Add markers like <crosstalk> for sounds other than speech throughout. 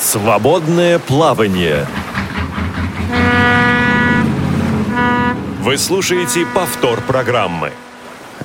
Свободное плавание. Вы слушаете повтор программы.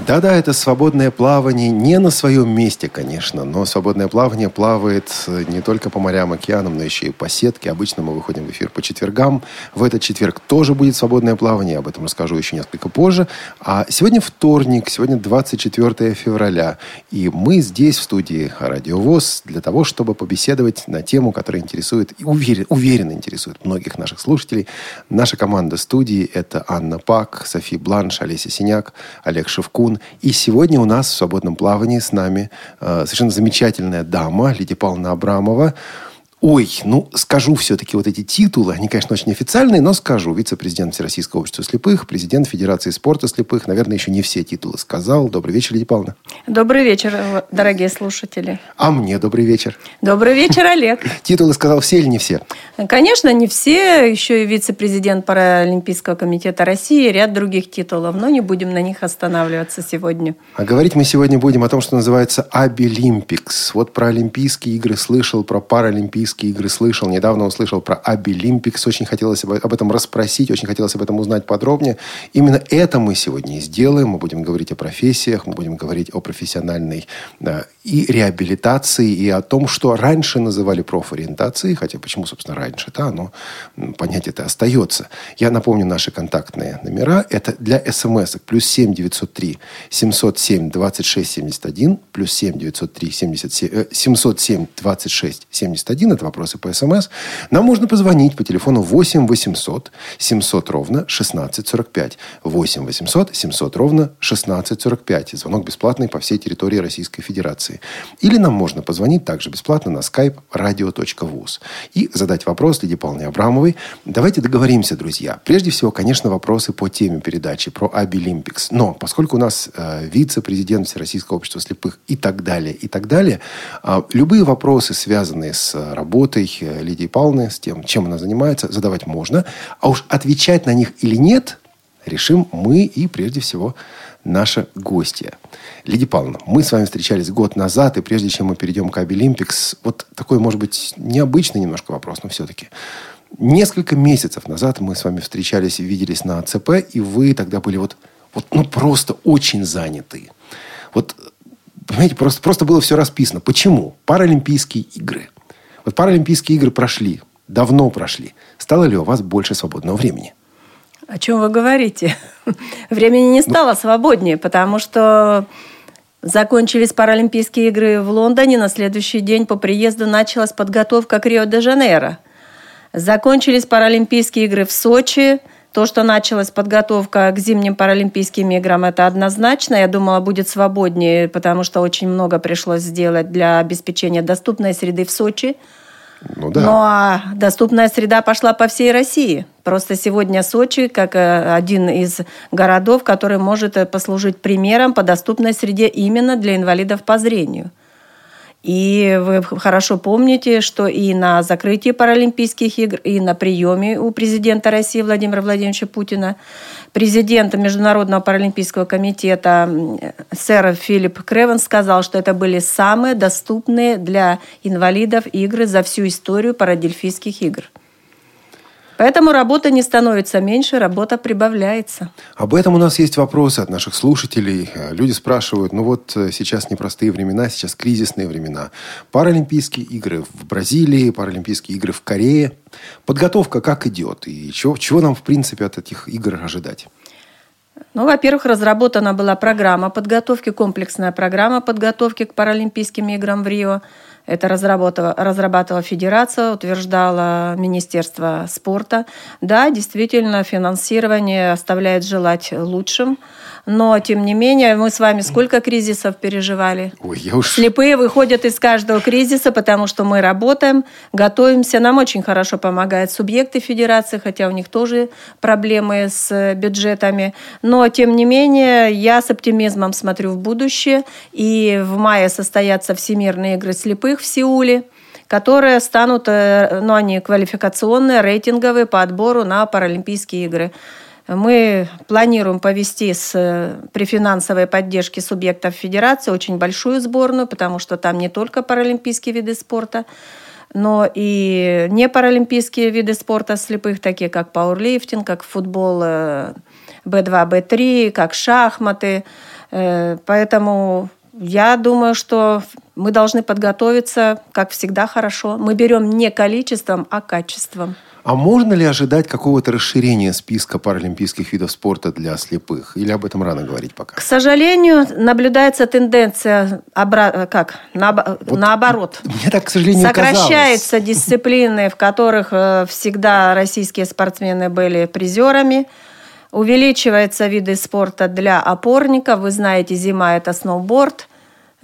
Да-да, это свободное плавание не на своем месте, конечно, но свободное плавание плавает э, не только по морям, океанам, но еще и по сетке. Обычно мы выходим в эфир по четвергам. В этот четверг тоже будет свободное плавание, об этом расскажу еще несколько позже. А сегодня вторник, сегодня 24 февраля, и мы здесь, в студии Радио ВОЗ, для того, чтобы побеседовать на тему, которая интересует, и уверен, уверенно интересует многих наших слушателей. Наша команда студии – это Анна Пак, Софи Бланш, Олеся Синяк, Олег Шевкун, и сегодня у нас в свободном плавании с нами э, совершенно замечательная дама Лидия Павловна Абрамова. Ой, ну, скажу все-таки вот эти титулы, они, конечно, очень официальные, но скажу. Вице-президент Всероссийского общества слепых, президент Федерации спорта слепых. Наверное, еще не все титулы сказал. Добрый вечер, Лидия Павловна. Добрый вечер, дорогие слушатели. А мне добрый вечер. Добрый вечер, Олег. <laughs> Титулы сказал все или не все? Конечно, не все. Еще и вице-президент Паралимпийского комитета России, ряд других титулов, но не будем на них останавливаться сегодня. А говорить мы сегодня будем о том, что называется Абилимпикс. Вот про Олимпийские игры слышал, про Паралимпийские Олимпийские игры слышал. Недавно услышал про Абилимпикс. Очень хотелось об этом расспросить, очень хотелось об этом узнать подробнее. Именно это мы сегодня и сделаем. Мы будем говорить о профессиях, мы будем говорить о профессиональной да, и реабилитации, и о том, что раньше называли профориентацией, хотя почему, собственно, раньше, да, но понятие это остается. Я напомню наши контактные номера. Это для смс плюс 7 903 707 26 71, плюс 7 903 77, 707 26 71, это вопросы по СМС, нам можно позвонить по телефону 8 800 700 ровно 1645. 8 800 700 ровно 1645. Звонок бесплатный по всей территории Российской Федерации. Или нам можно позвонить также бесплатно на skype radio.voz и задать вопрос Лидии Павловне Абрамовой. Давайте договоримся, друзья. Прежде всего, конечно, вопросы по теме передачи про Обилимпикс. Но поскольку у нас э, вице-президент Всероссийского общества слепых и так далее, и так далее, э, любые вопросы, связанные с работой работой э, Лидии Павловны, с тем, чем она занимается, задавать можно. А уж отвечать на них или нет, решим мы и, прежде всего, наша гостья. Лидия Павловна, мы с вами встречались год назад, и прежде чем мы перейдем к Обилимпикс, вот такой, может быть, необычный немножко вопрос, но все-таки. Несколько месяцев назад мы с вами встречались и виделись на ЦП, и вы тогда были вот, вот ну, просто очень заняты. Вот, понимаете, просто, просто было все расписано. Почему? Паралимпийские игры. Вот Паралимпийские игры прошли, давно прошли. Стало ли у вас больше свободного времени? О чем вы говорите? <laughs> Времени не стало ну, свободнее, потому что закончились Паралимпийские игры в Лондоне. На следующий день по приезду началась подготовка к Рио-де-Жанейро. Закончились Паралимпийские игры в Сочи. То, что началась подготовка к зимним Паралимпийским играм, это однозначно. Я думала, будет свободнее, потому что очень много пришлось сделать для обеспечения доступной среды в Сочи – ну да. Ну а доступная среда пошла по всей России. Просто сегодня Сочи как э, один из городов, который может э, послужить примером по доступной среде именно для инвалидов по зрению. И вы хорошо помните, что и на закрытии Паралимпийских игр, и на приеме у президента России Владимира Владимировича Путина президент Международного паралимпийского комитета сэр Филипп Кревен сказал, что это были самые доступные для инвалидов игры за всю историю парадельфийских игр. Поэтому работа не становится меньше, работа прибавляется. Об этом у нас есть вопросы от наших слушателей. Люди спрашивают, ну вот э, сейчас непростые времена, сейчас кризисные времена. Паралимпийские игры в Бразилии, Паралимпийские игры в Корее. Подготовка как идет? И чего, чего нам, в принципе, от этих игр ожидать? Ну, во-первых, разработана была программа подготовки, комплексная программа подготовки к Паралимпийским играм в Рио. Это разработала, разрабатывала Федерация, утверждала Министерство спорта. Да, действительно, финансирование оставляет желать лучшим. Но, тем не менее, мы с вами сколько кризисов переживали? Ой, я уж... Слепые выходят из каждого кризиса, потому что мы работаем, готовимся. Нам очень хорошо помогают субъекты федерации, хотя у них тоже проблемы с бюджетами. Но, тем не менее, я с оптимизмом смотрю в будущее. И в мае состоятся Всемирные игры слепых в Сеуле которые станут, э, ну, они квалификационные, рейтинговые по отбору на Паралимпийские игры. Мы планируем повести с, при финансовой поддержке субъектов федерации очень большую сборную, потому что там не только паралимпийские виды спорта. но и не паралимпийские виды спорта слепых, такие как пауэрлифтинг, как футбол B2, B3, как шахматы. Поэтому я думаю, что мы должны подготовиться, как всегда, хорошо. Мы берем не количеством, а качеством. А можно ли ожидать какого-то расширения списка паралимпийских видов спорта для слепых? Или об этом рано говорить пока? К сожалению, наблюдается тенденция обра... как? На... Вот наоборот. Мне так, к сожалению, Сокращаются казалось. дисциплины, в которых э, всегда российские спортсмены были призерами. Увеличиваются виды спорта для опорников. Вы знаете, зима – это сноуборд –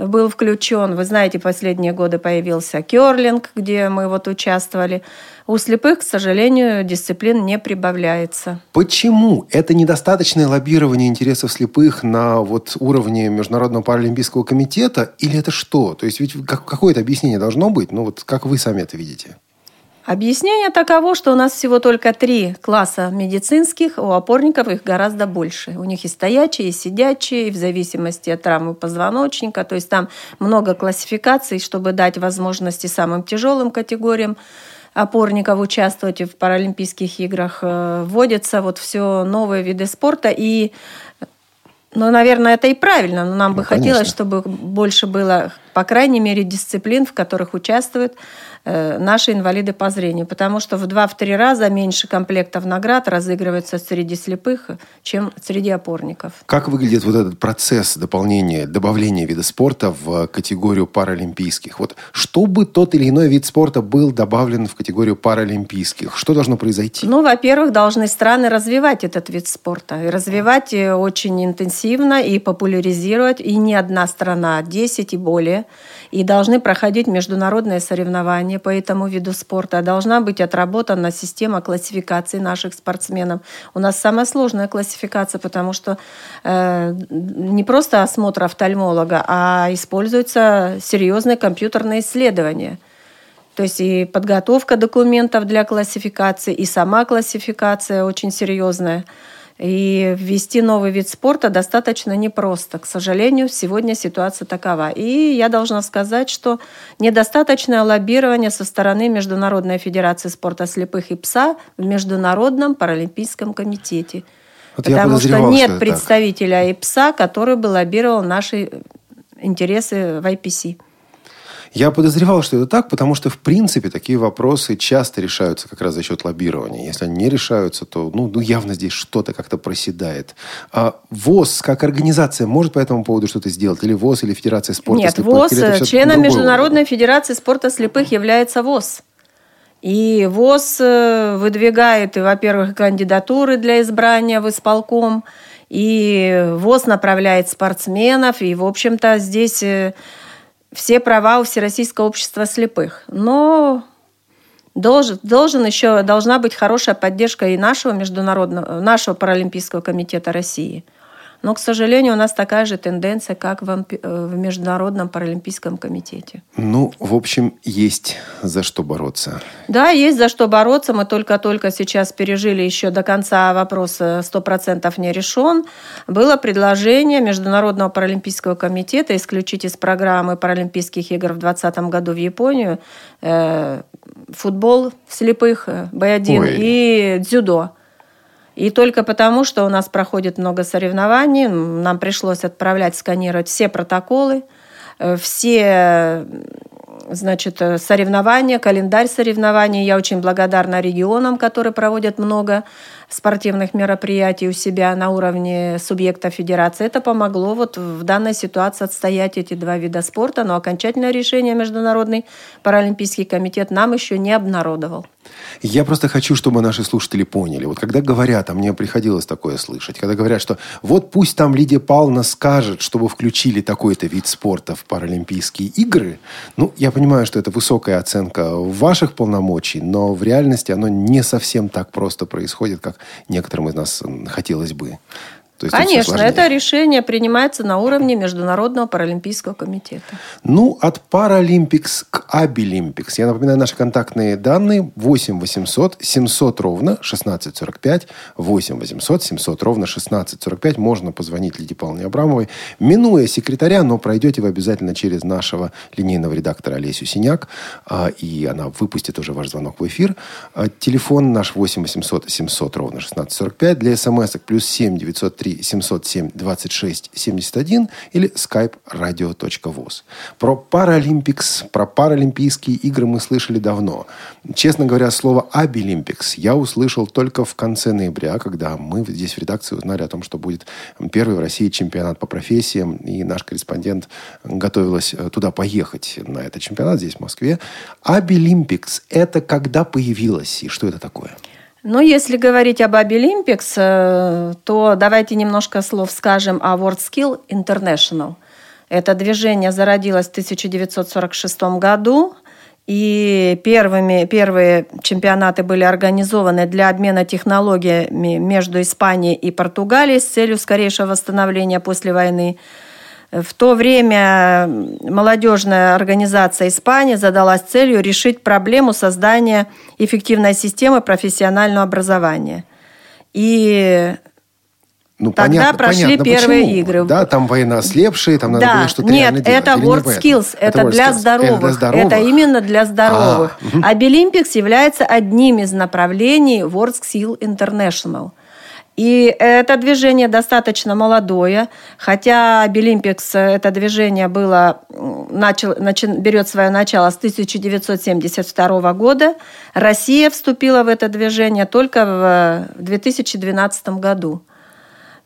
был включен. Вы знаете, последние годы появился керлинг, где мы вот участвовали. У слепых, к сожалению, дисциплин не прибавляется. Почему? Это недостаточное лоббирование интересов слепых на вот уровне Международного паралимпийского комитета? Или это что? То есть ведь какое-то объяснение должно быть. Ну вот как вы сами это видите? Объяснение таково, что у нас всего только три класса медицинских, у опорников их гораздо больше. У них и стоячие, и сидячие, и в зависимости от травмы позвоночника. То есть там много классификаций, чтобы дать возможности самым тяжелым категориям опорников участвовать в Паралимпийских играх. Э, вводятся вот все новые виды спорта. И ну, наверное, это и правильно, но нам ну, бы конечно. хотелось, чтобы больше было, по крайней мере, дисциплин, в которых участвуют наши инвалиды по зрению, потому что в два-три раза меньше комплектов наград разыгрывается среди слепых, чем среди опорников. Как выглядит вот этот процесс дополнения, добавления вида спорта в категорию паралимпийских? Вот чтобы тот или иной вид спорта был добавлен в категорию паралимпийских, что должно произойти? Ну, во-первых, должны страны развивать этот вид спорта. И развивать э, очень интенсивно и популяризировать. И не одна страна, а 10 и более. И должны проходить международные соревнования по этому виду спорта. Должна быть отработана система классификации наших спортсменов. У нас самая сложная классификация, потому что э, не просто осмотр офтальмолога, а используются серьезные компьютерные исследования. То есть и подготовка документов для классификации, и сама классификация очень серьезная. И ввести новый вид спорта достаточно непросто. К сожалению, сегодня ситуация такова. И я должна сказать, что недостаточное лоббирование со стороны Международной Федерации спорта слепых и ПСА в Международном паралимпийском комитете. Вот Потому что нет что представителя так. ИПСА, который бы лоббировал наши интересы в IPC. Я подозревал, что это так, потому что, в принципе, такие вопросы часто решаются как раз за счет лоббирования. Если они не решаются, то ну, ну явно здесь что-то как-то проседает. А ВОЗ как организация может по этому поводу что-то сделать? Или ВОЗ, или Федерация спорта Нет, слепых? ВОЗ, членом Международной Федерации спорта слепых является ВОЗ. И ВОЗ э, выдвигает, во-первых, кандидатуры для избрания в исполком, и ВОЗ направляет спортсменов, и, в общем-то, здесь э, все права у Всероссийского общества слепых. Но должен, должен еще, должна быть хорошая поддержка и нашего международного, нашего паралимпийского комитета России – но, к сожалению, у нас такая же тенденция, как в, э, в Международном паралимпийском комитете. Ну, в общем, есть за что бороться. Да, есть за что бороться. Мы только-только сейчас пережили еще до конца вопрос 100% не решен. Было предложение Международного паралимпийского комитета исключить из программы Паралимпийских игр в 2020 году в Японию э, футбол слепых, э, Б1 Ой. и дзюдо. И только потому, что у нас проходит много соревнований, нам пришлось отправлять, сканировать все протоколы, э, все значит, э, соревнования, календарь соревнований. Я очень благодарна регионам, которые проводят много спортивных мероприятий у себя на уровне субъекта федерации. Это помогло вот в данной ситуации отстоять эти два вида спорта, но окончательное решение Международный паралимпийский комитет нам еще не обнародовал. Я просто хочу, чтобы наши слушатели поняли. Вот когда говорят, а мне приходилось такое слышать, когда говорят, что вот пусть там Лидия Павловна скажет, чтобы включили такой-то вид спорта в Паралимпийские игры, ну, я понимаю, что это высокая оценка ваших полномочий, но в реальности оно не совсем так просто происходит, как некоторым из нас хотелось бы. То есть Конечно, это решение принимается на уровне Международного паралимпийского комитета. Ну, от Паралимпикс к Абилимпикс. Я напоминаю, наши контактные данные 8 800 700 ровно 1645. 8 800 700 ровно 1645. Можно позвонить Лидии Павловне Абрамовой. Минуя секретаря, но пройдете вы обязательно через нашего линейного редактора Олесю Синяк. А, и она выпустит уже ваш звонок в эфир. А, телефон наш 8 800 700 ровно 1645. Для смс плюс 7 903 707 26 71 или skype radio.voz. Про Паралимпикс, про Паралимпийские игры мы слышали давно. Честно говоря, слово Абилимпикс я услышал только в конце ноября, когда мы здесь в редакции узнали о том, что будет первый в России чемпионат по профессиям, и наш корреспондент готовилась э, туда поехать на этот чемпионат здесь, в Москве. Абилимпикс – это когда появилось и что это такое? Ну, если говорить об Абилимпикс, э, то давайте немножко слов скажем о WorldSkills International. Это движение зародилось в 1946 году, и первыми, первые чемпионаты были организованы для обмена технологиями между Испанией и Португалией с целью скорейшего восстановления после войны. В то время молодежная организация Испании задалась целью решить проблему создания эффективной системы профессионального образования. И ну, Тогда понятно, прошли понятно, первые почему. игры. Да, там война ослепшие, там надо да, было что-то Нет, это World не Skills, это, это для, здоровых. это для здоровых. Это именно для здоровых. А, угу. Обилимпикс является одним из направлений World Skill International – и это движение достаточно молодое, хотя Абилимпикс это движение было, начал, начи, берет свое начало с 1972 года. Россия вступила в это движение только в 2012 году.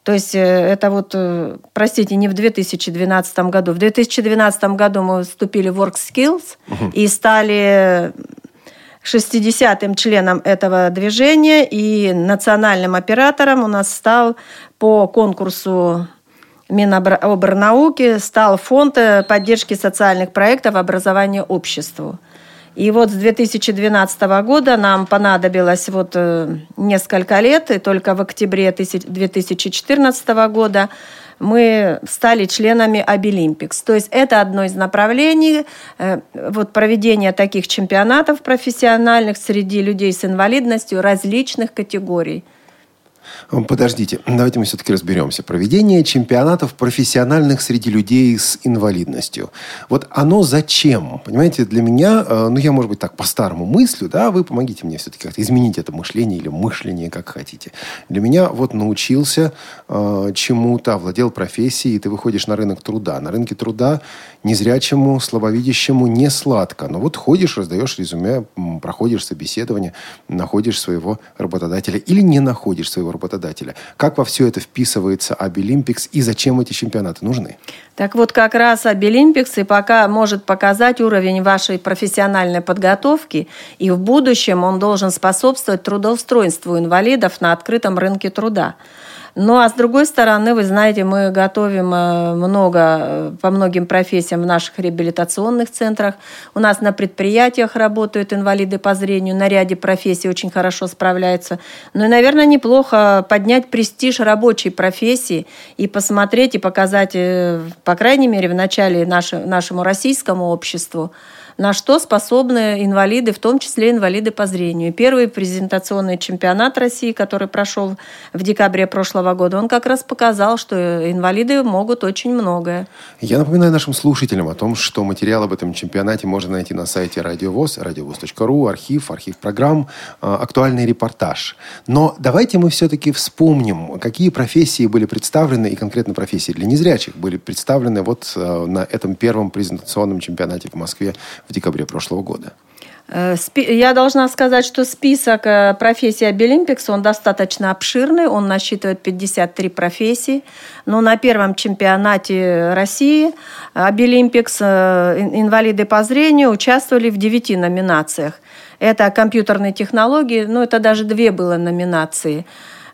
То есть э, это вот, э, простите, не в 2012 году. В 2012 году мы вступили в WorldSkills угу. и стали 60-м членом этого движения и национальным оператором у нас стал по конкурсу Минобрнауки стал фонд э, поддержки социальных проектов образования обществу. И вот с 2012 года нам понадобилось вот э, несколько лет, и только в октябре 2014 года мы стали членами Обилимпикс. То есть это одно из направлений э, вот, проведения таких чемпионатов профессиональных среди людей с инвалидностью различных категорий – Подождите, давайте мы все-таки разберемся. Проведение чемпионатов профессиональных среди людей с инвалидностью. Вот оно зачем? Понимаете, для меня, э, ну, я, может быть, так по-старому мыслю, да, вы помогите мне все-таки как-то изменить это мышление или мышление, как хотите. Для меня вот научился э, чему-то, овладел профессией, и ты выходишь на рынок труда. На рынке труда незрячему, слабовидящему не сладко. Но вот ходишь, раздаешь резюме, проходишь собеседование, находишь своего работодателя или не находишь своего работодателя. Как во все это вписывается Абилимпикс и зачем эти чемпионаты нужны? Так вот, как раз Абилимпикс и пока может показать уровень вашей профессиональной подготовки, и в будущем он должен способствовать трудоустройству инвалидов на открытом рынке труда. Ну, а с другой стороны, вы знаете, мы готовим э, много э, по многим профессиям в наших реабилитационных центрах. У нас на предприятиях работают инвалиды по зрению, на ряде профессий очень хорошо справляются. Ну и, наверное, неплохо поднять престиж рабочей профессии и посмотреть и показать, э, по крайней мере, в начале нашему российскому обществу, на что способны инвалиды, в том числе инвалиды по зрению. Первый презентационный чемпионат России, который прошел в декабре прошлого года, он как раз показал, что инвалиды могут очень многое. Я напоминаю нашим слушателям о том, что материал об этом чемпионате можно найти на сайте Радиовоз, радиовоз.ру, архив, архив программ, а, актуальный репортаж. Но давайте мы все-таки вспомним, какие профессии были представлены, и конкретно профессии для незрячих были представлены вот а, на этом первом презентационном чемпионате в Москве в декабре прошлого года? Э, я должна сказать, что список э, профессий Обилимпикс, он достаточно обширный, он насчитывает 53 профессии. Но на первом чемпионате России Абилимпикс э, инвалиды по зрению участвовали в 9 номинациях. Это компьютерные технологии, ну это даже две было номинации.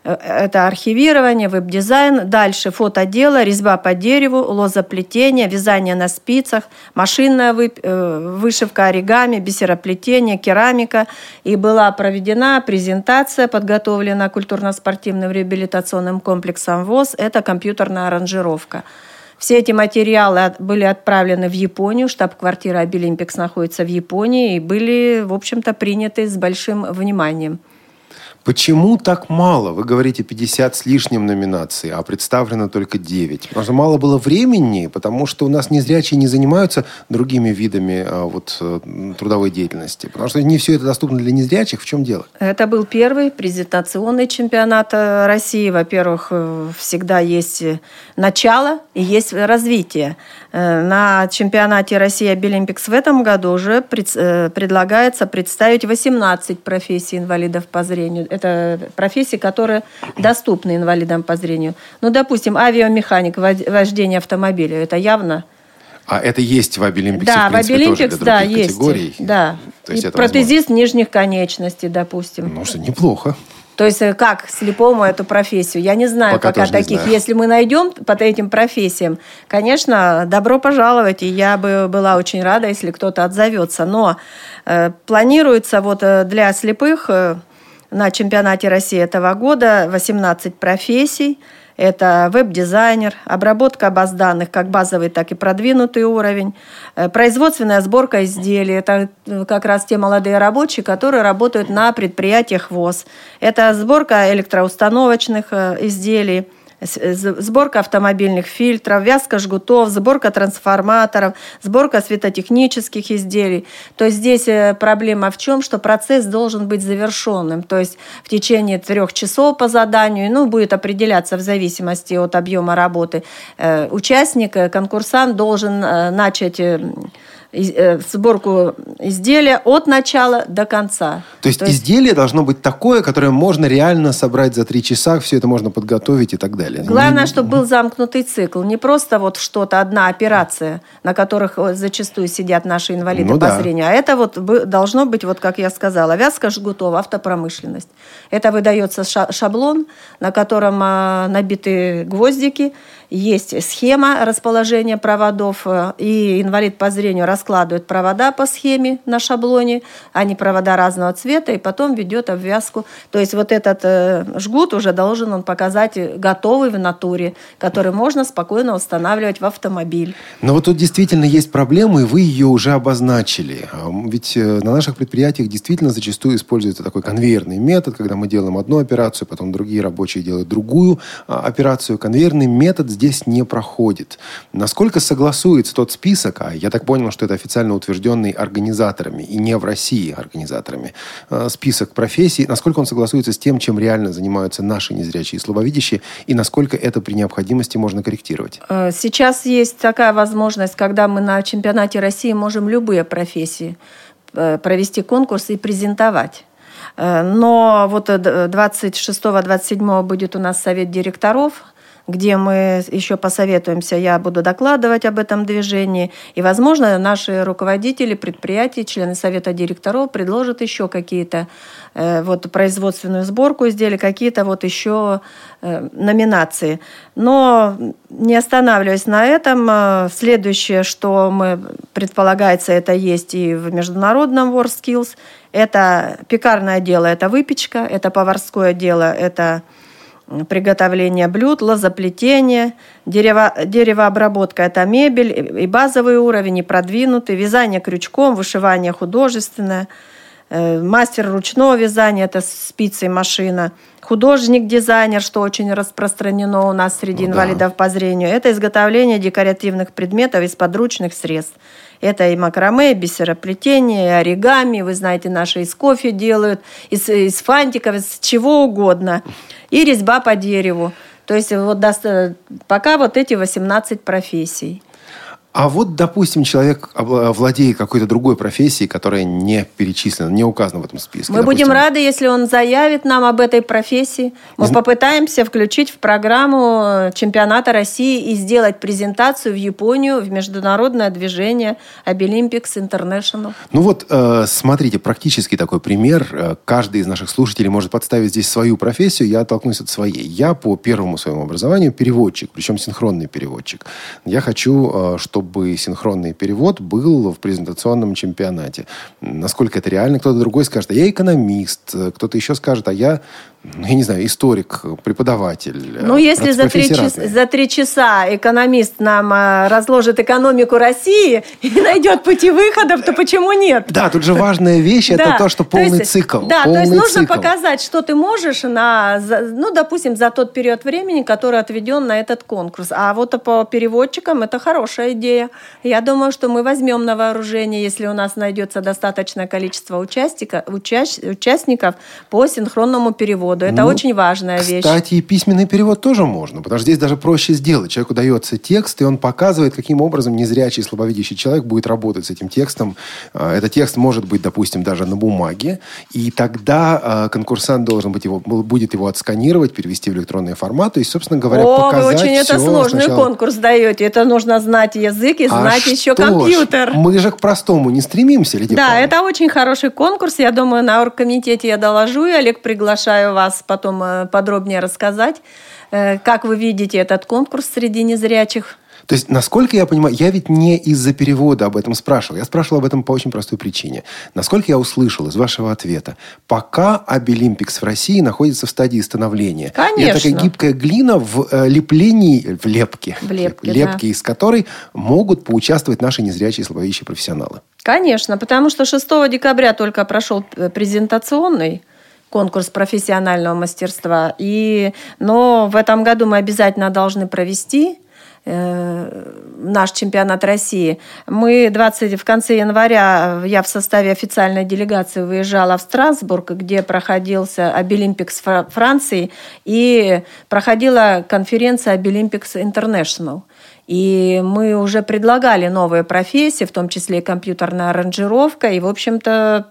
Э, это архивирование, веб-дизайн. Дальше фотодело, резьба по дереву, лозоплетение, вязание на спицах, машинная э, вышивка оригами, бисероплетение, керамика. И была проведена презентация, подготовлена культурно-спортивным реабилитационным комплексом ВОЗ. Это компьютерная аранжировка. Все эти материалы были отправлены в Японию. Штаб-квартира Обилимпикс находится в Японии и были, в общем-то, приняты с большим вниманием. Почему так мало? Вы говорите 50 с лишним номинаций, а представлено только 9. Потому что мало было времени, потому что у нас незрячие не занимаются другими видами а, вот, э, трудовой деятельности. Потому что не все это доступно для незрячих. В чем дело? Это был первый презентационный чемпионат э, России. Во-первых, э, всегда есть начало и есть развитие. На чемпионате России Абилимпикс в этом году уже предлагается представить 18 профессий инвалидов по зрению это профессии, которые доступны инвалидам по зрению. Ну, допустим, авиамеханик, вождение автомобиля, это явно а это есть в Абилимпиксе, да, в принципе, в Абилимпикс, тоже да, есть. категорий? Да. То есть и протезист возможно. нижних конечностей, допустим. Ну, что неплохо. То есть э, как слепому эту профессию? Я не знаю пока, пока таких. Знаю. Если мы найдем под этим профессиям, конечно, добро пожаловать, и я бы была очень рада, если кто-то отзовется. Но э, планируется вот э, для слепых э, на чемпионате России этого года 18 профессий. Это веб-дизайнер, обработка баз данных, как базовый, так и продвинутый уровень, э, производственная сборка изделий. Это э, как раз те молодые рабочие, которые работают на предприятиях ВОЗ. Это сборка электроустановочных э, изделий – сборка автомобильных фильтров, вязка жгутов, сборка трансформаторов, сборка светотехнических изделий. То есть здесь э, проблема в чем, что процесс должен быть завершенным. То есть в течение трех часов по заданию, ну, будет определяться в зависимости от объема работы. Э, участник, э, конкурсант должен начать Э, сборку изделия от начала до конца. То есть, То есть изделие должно быть такое, которое можно реально собрать за три часа, все это можно подготовить и так далее. Главное, чтобы был замкнутый цикл, не просто вот что-то, одна операция, на которых зачастую сидят наши инвалиды ну, по да. зрению, а это вот должно быть, вот как я сказала, вязка жгутов, автопромышленность. Это выдается шаблон, на котором а, набиты гвоздики, есть схема расположения проводов, э, и инвалид по зрению раскладывает провода по схеме на шаблоне, они провода разного цвета, и потом ведет обвязку. То есть вот этот э, жгут уже должен он показать готовый в натуре, который можно спокойно устанавливать в автомобиль. Но вот тут действительно есть проблема, и вы ее уже обозначили. А, ведь э, на наших предприятиях действительно зачастую используется такой конвейерный метод, когда мы делаем одну операцию, потом другие рабочие делают другую а, операцию. Конвейерный метод здесь не проходит. Насколько согласуется тот список, а я так понял, что это официально утвержденный организаторами и не в России организаторами, э, список профессий, насколько он согласуется с тем, чем реально занимаются наши незрячие и слабовидящие, и насколько это при необходимости можно корректировать? Э, сейчас есть такая возможность, когда мы на чемпионате России можем любые профессии э, провести конкурс и презентовать. Но вот 26-27 будет у нас совет директоров где мы еще посоветуемся, я буду докладывать об этом движении. И, возможно, наши руководители предприятий, члены совета директоров предложат еще какие-то э, вот производственную сборку изделий, какие-то вот еще э, номинации. Но не останавливаясь на этом, э, следующее, что мы предполагается, это есть и в международном WorldSkills, это пекарное дело, это выпечка, это поварское дело, это приготовление блюд, лозоплетение, дерево, деревообработка – это мебель, и базовый уровень, и продвинутый, вязание крючком, вышивание художественное, э, мастер ручного вязания – это спицы и машина, художник-дизайнер, что очень распространено у нас среди ну, инвалидов да. по зрению, это изготовление декоративных предметов из подручных средств. Это и макраме, и бисероплетение, и оригами. Вы знаете, наши из кофе делают, из, из фантиков, из чего угодно. И резьба по дереву. То есть вот пока вот эти 18 профессий. А вот, допустим, человек владеет какой-то другой профессией, которая не перечислена, не указана в этом списке. Мы допустим. будем рады, если он заявит нам об этой профессии. Мы Из... попытаемся включить в программу чемпионата России и сделать презентацию в Японию в международное движение Обилимпикс International. Ну вот, э, смотрите, практически такой пример. Э, каждый из наших слушателей может подставить здесь свою профессию. Я оттолкнусь от своей. Я по первому своему образованию переводчик, причем синхронный переводчик. Я хочу, э, чтобы чтобы синхронный перевод был в презентационном чемпионате. Насколько это реально, кто-то другой скажет, а я экономист, кто-то еще скажет, а я я не знаю, историк, преподаватель. Ну, если за три, час, за три часа экономист нам э, разложит экономику России <laughs> и найдет пути выходов, то почему нет? Да, тут же важная вещь, это то, что полный цикл. Да, то есть нужно показать, что ты можешь на, ну, допустим, за тот период времени, который отведен на этот конкурс. А вот по переводчикам это хорошая идея. Я думаю, что мы возьмем на вооружение, если у нас найдется достаточное количество участников, участников по синхронному переводу переводу. Это ну, очень важная кстати, вещь. Кстати, и письменный перевод тоже можно, потому что здесь даже проще сделать. Человеку дается текст, и он показывает, каким образом незрячий, слабовидящий человек будет работать с этим текстом. А, этот текст может быть, допустим, даже на бумаге, и тогда а, конкурсант должен быть его, будет его отсканировать, перевести в электронный формат, есть, собственно говоря, О, показать вы очень это сложный сначала... конкурс даете. Это нужно знать язык и а знать а еще компьютер. Ж, мы же к простому не стремимся, Лидия Да, Павловна. это очень хороший конкурс. Я думаю, на оргкомитете я доложу, и, Олег, приглашаю вас потом э, подробнее рассказать, э, как вы видите этот конкурс среди незрячих. То есть, насколько я понимаю, я ведь не из-за перевода об этом спрашивал. Я спрашивал об этом по очень простой причине. Насколько я услышал из вашего ответа, пока Обилимпикс в России находится в стадии становления. Конечно. И такая гибкая глина в э, леплении, в лепке, в лепке, лепке да. из которой могут поучаствовать наши незрячие и слабовидящие профессионалы. Конечно, потому что 6 декабря только прошел презентационный конкурс профессионального мастерства. И, но в этом году мы обязательно должны провести э, наш чемпионат России. Мы 20, в конце января, я в составе официальной делегации выезжала в Страсбург, где проходился Обилимпикс Франции, и проходила конференция Абилимпикс International. И мы уже предлагали новые профессии, в том числе и компьютерная аранжировка, и, в общем-то,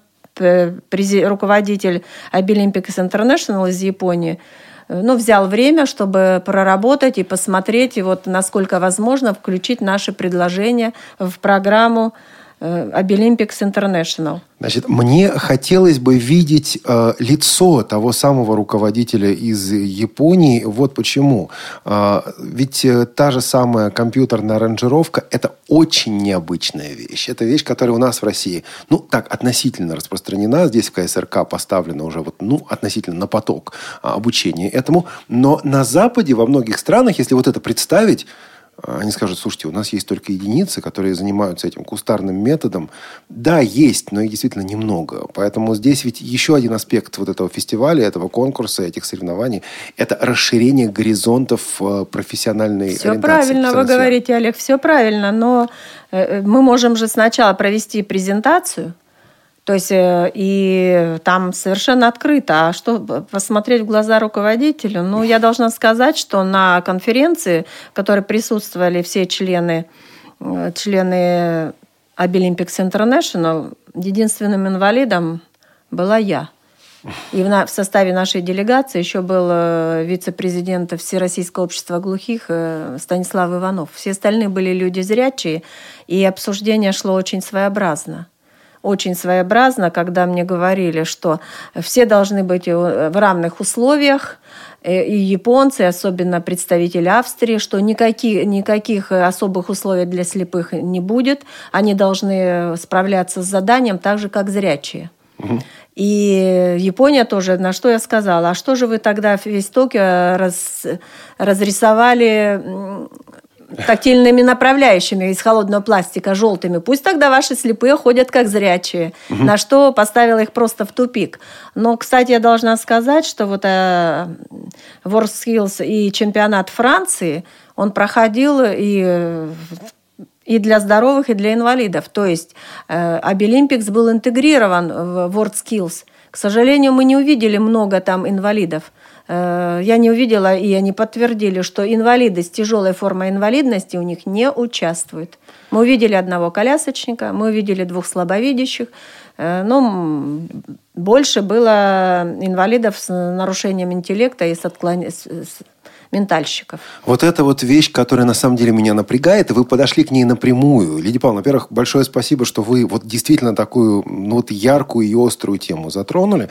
руководитель Абилимпикс International из Японии, э, ну, взял время, чтобы проработать и посмотреть, и вот насколько возможно включить наши предложения в программу Абилимпикс э, International. Значит, мне хотелось бы видеть э, лицо того самого руководителя из Японии. Вот почему. Э, ведь э, та же самая компьютерная аранжировка – это очень необычная вещь. Это вещь, которая у нас в России, ну, так, относительно распространена. Здесь в КСРК поставлена уже вот, ну, относительно на поток э, обучения этому. Но на Западе, во многих странах, если вот это представить, они скажут, слушайте, у нас есть только единицы, которые занимаются этим кустарным методом. Да, есть, но их действительно немного. Поэтому здесь ведь еще один аспект вот этого фестиваля, этого конкурса, этих соревнований, это расширение горизонтов э, профессиональной Все правильно вы говорите, Олег, все правильно. Но э, э, мы можем же сначала провести презентацию, то есть э, и там совершенно открыто. А что посмотреть в глаза руководителю? Ну, я должна сказать, что на конференции, в которой присутствовали все члены, э, члены Обилимпикс International, единственным инвалидом была я. И в составе нашей делегации еще был э, вице-президент Всероссийского общества глухих Станислав Иванов. Все остальные были люди зрячие, и обсуждение шло очень своеобразно очень своеобразно, когда мне говорили, что все должны быть в равных условиях, э, и японцы, особенно представители Австрии, что никаких, никаких особых условий для слепых не будет. Они должны справляться с заданием так же, как зрячие. И Япония тоже, на что я сказала, а что же вы тогда весь Токио раз, разрисовали тактильными направляющими из холодного пластика, желтыми. Пусть тогда ваши слепые ходят как зрячие. Угу. На что поставила их просто в тупик. Но, кстати, я должна сказать, что вот э, WorldSkills и чемпионат Франции, он проходил и и для здоровых, и для инвалидов. То есть э, Обилимпикс был интегрирован в WorldSkills. К сожалению, мы не увидели много там инвалидов. Э, я не увидела, и они подтвердили, что инвалиды с тяжелой формой инвалидности у них не участвуют. Мы увидели одного колясочника, мы увидели двух слабовидящих, э, но больше было инвалидов с нарушением интеллекта и с, отклон ментальщиков. Вот это вот вещь, которая на самом деле меня напрягает, и вы подошли к ней напрямую. Лидия Павловна, во-первых, большое спасибо, что вы вот действительно такую ну, вот яркую и острую тему затронули.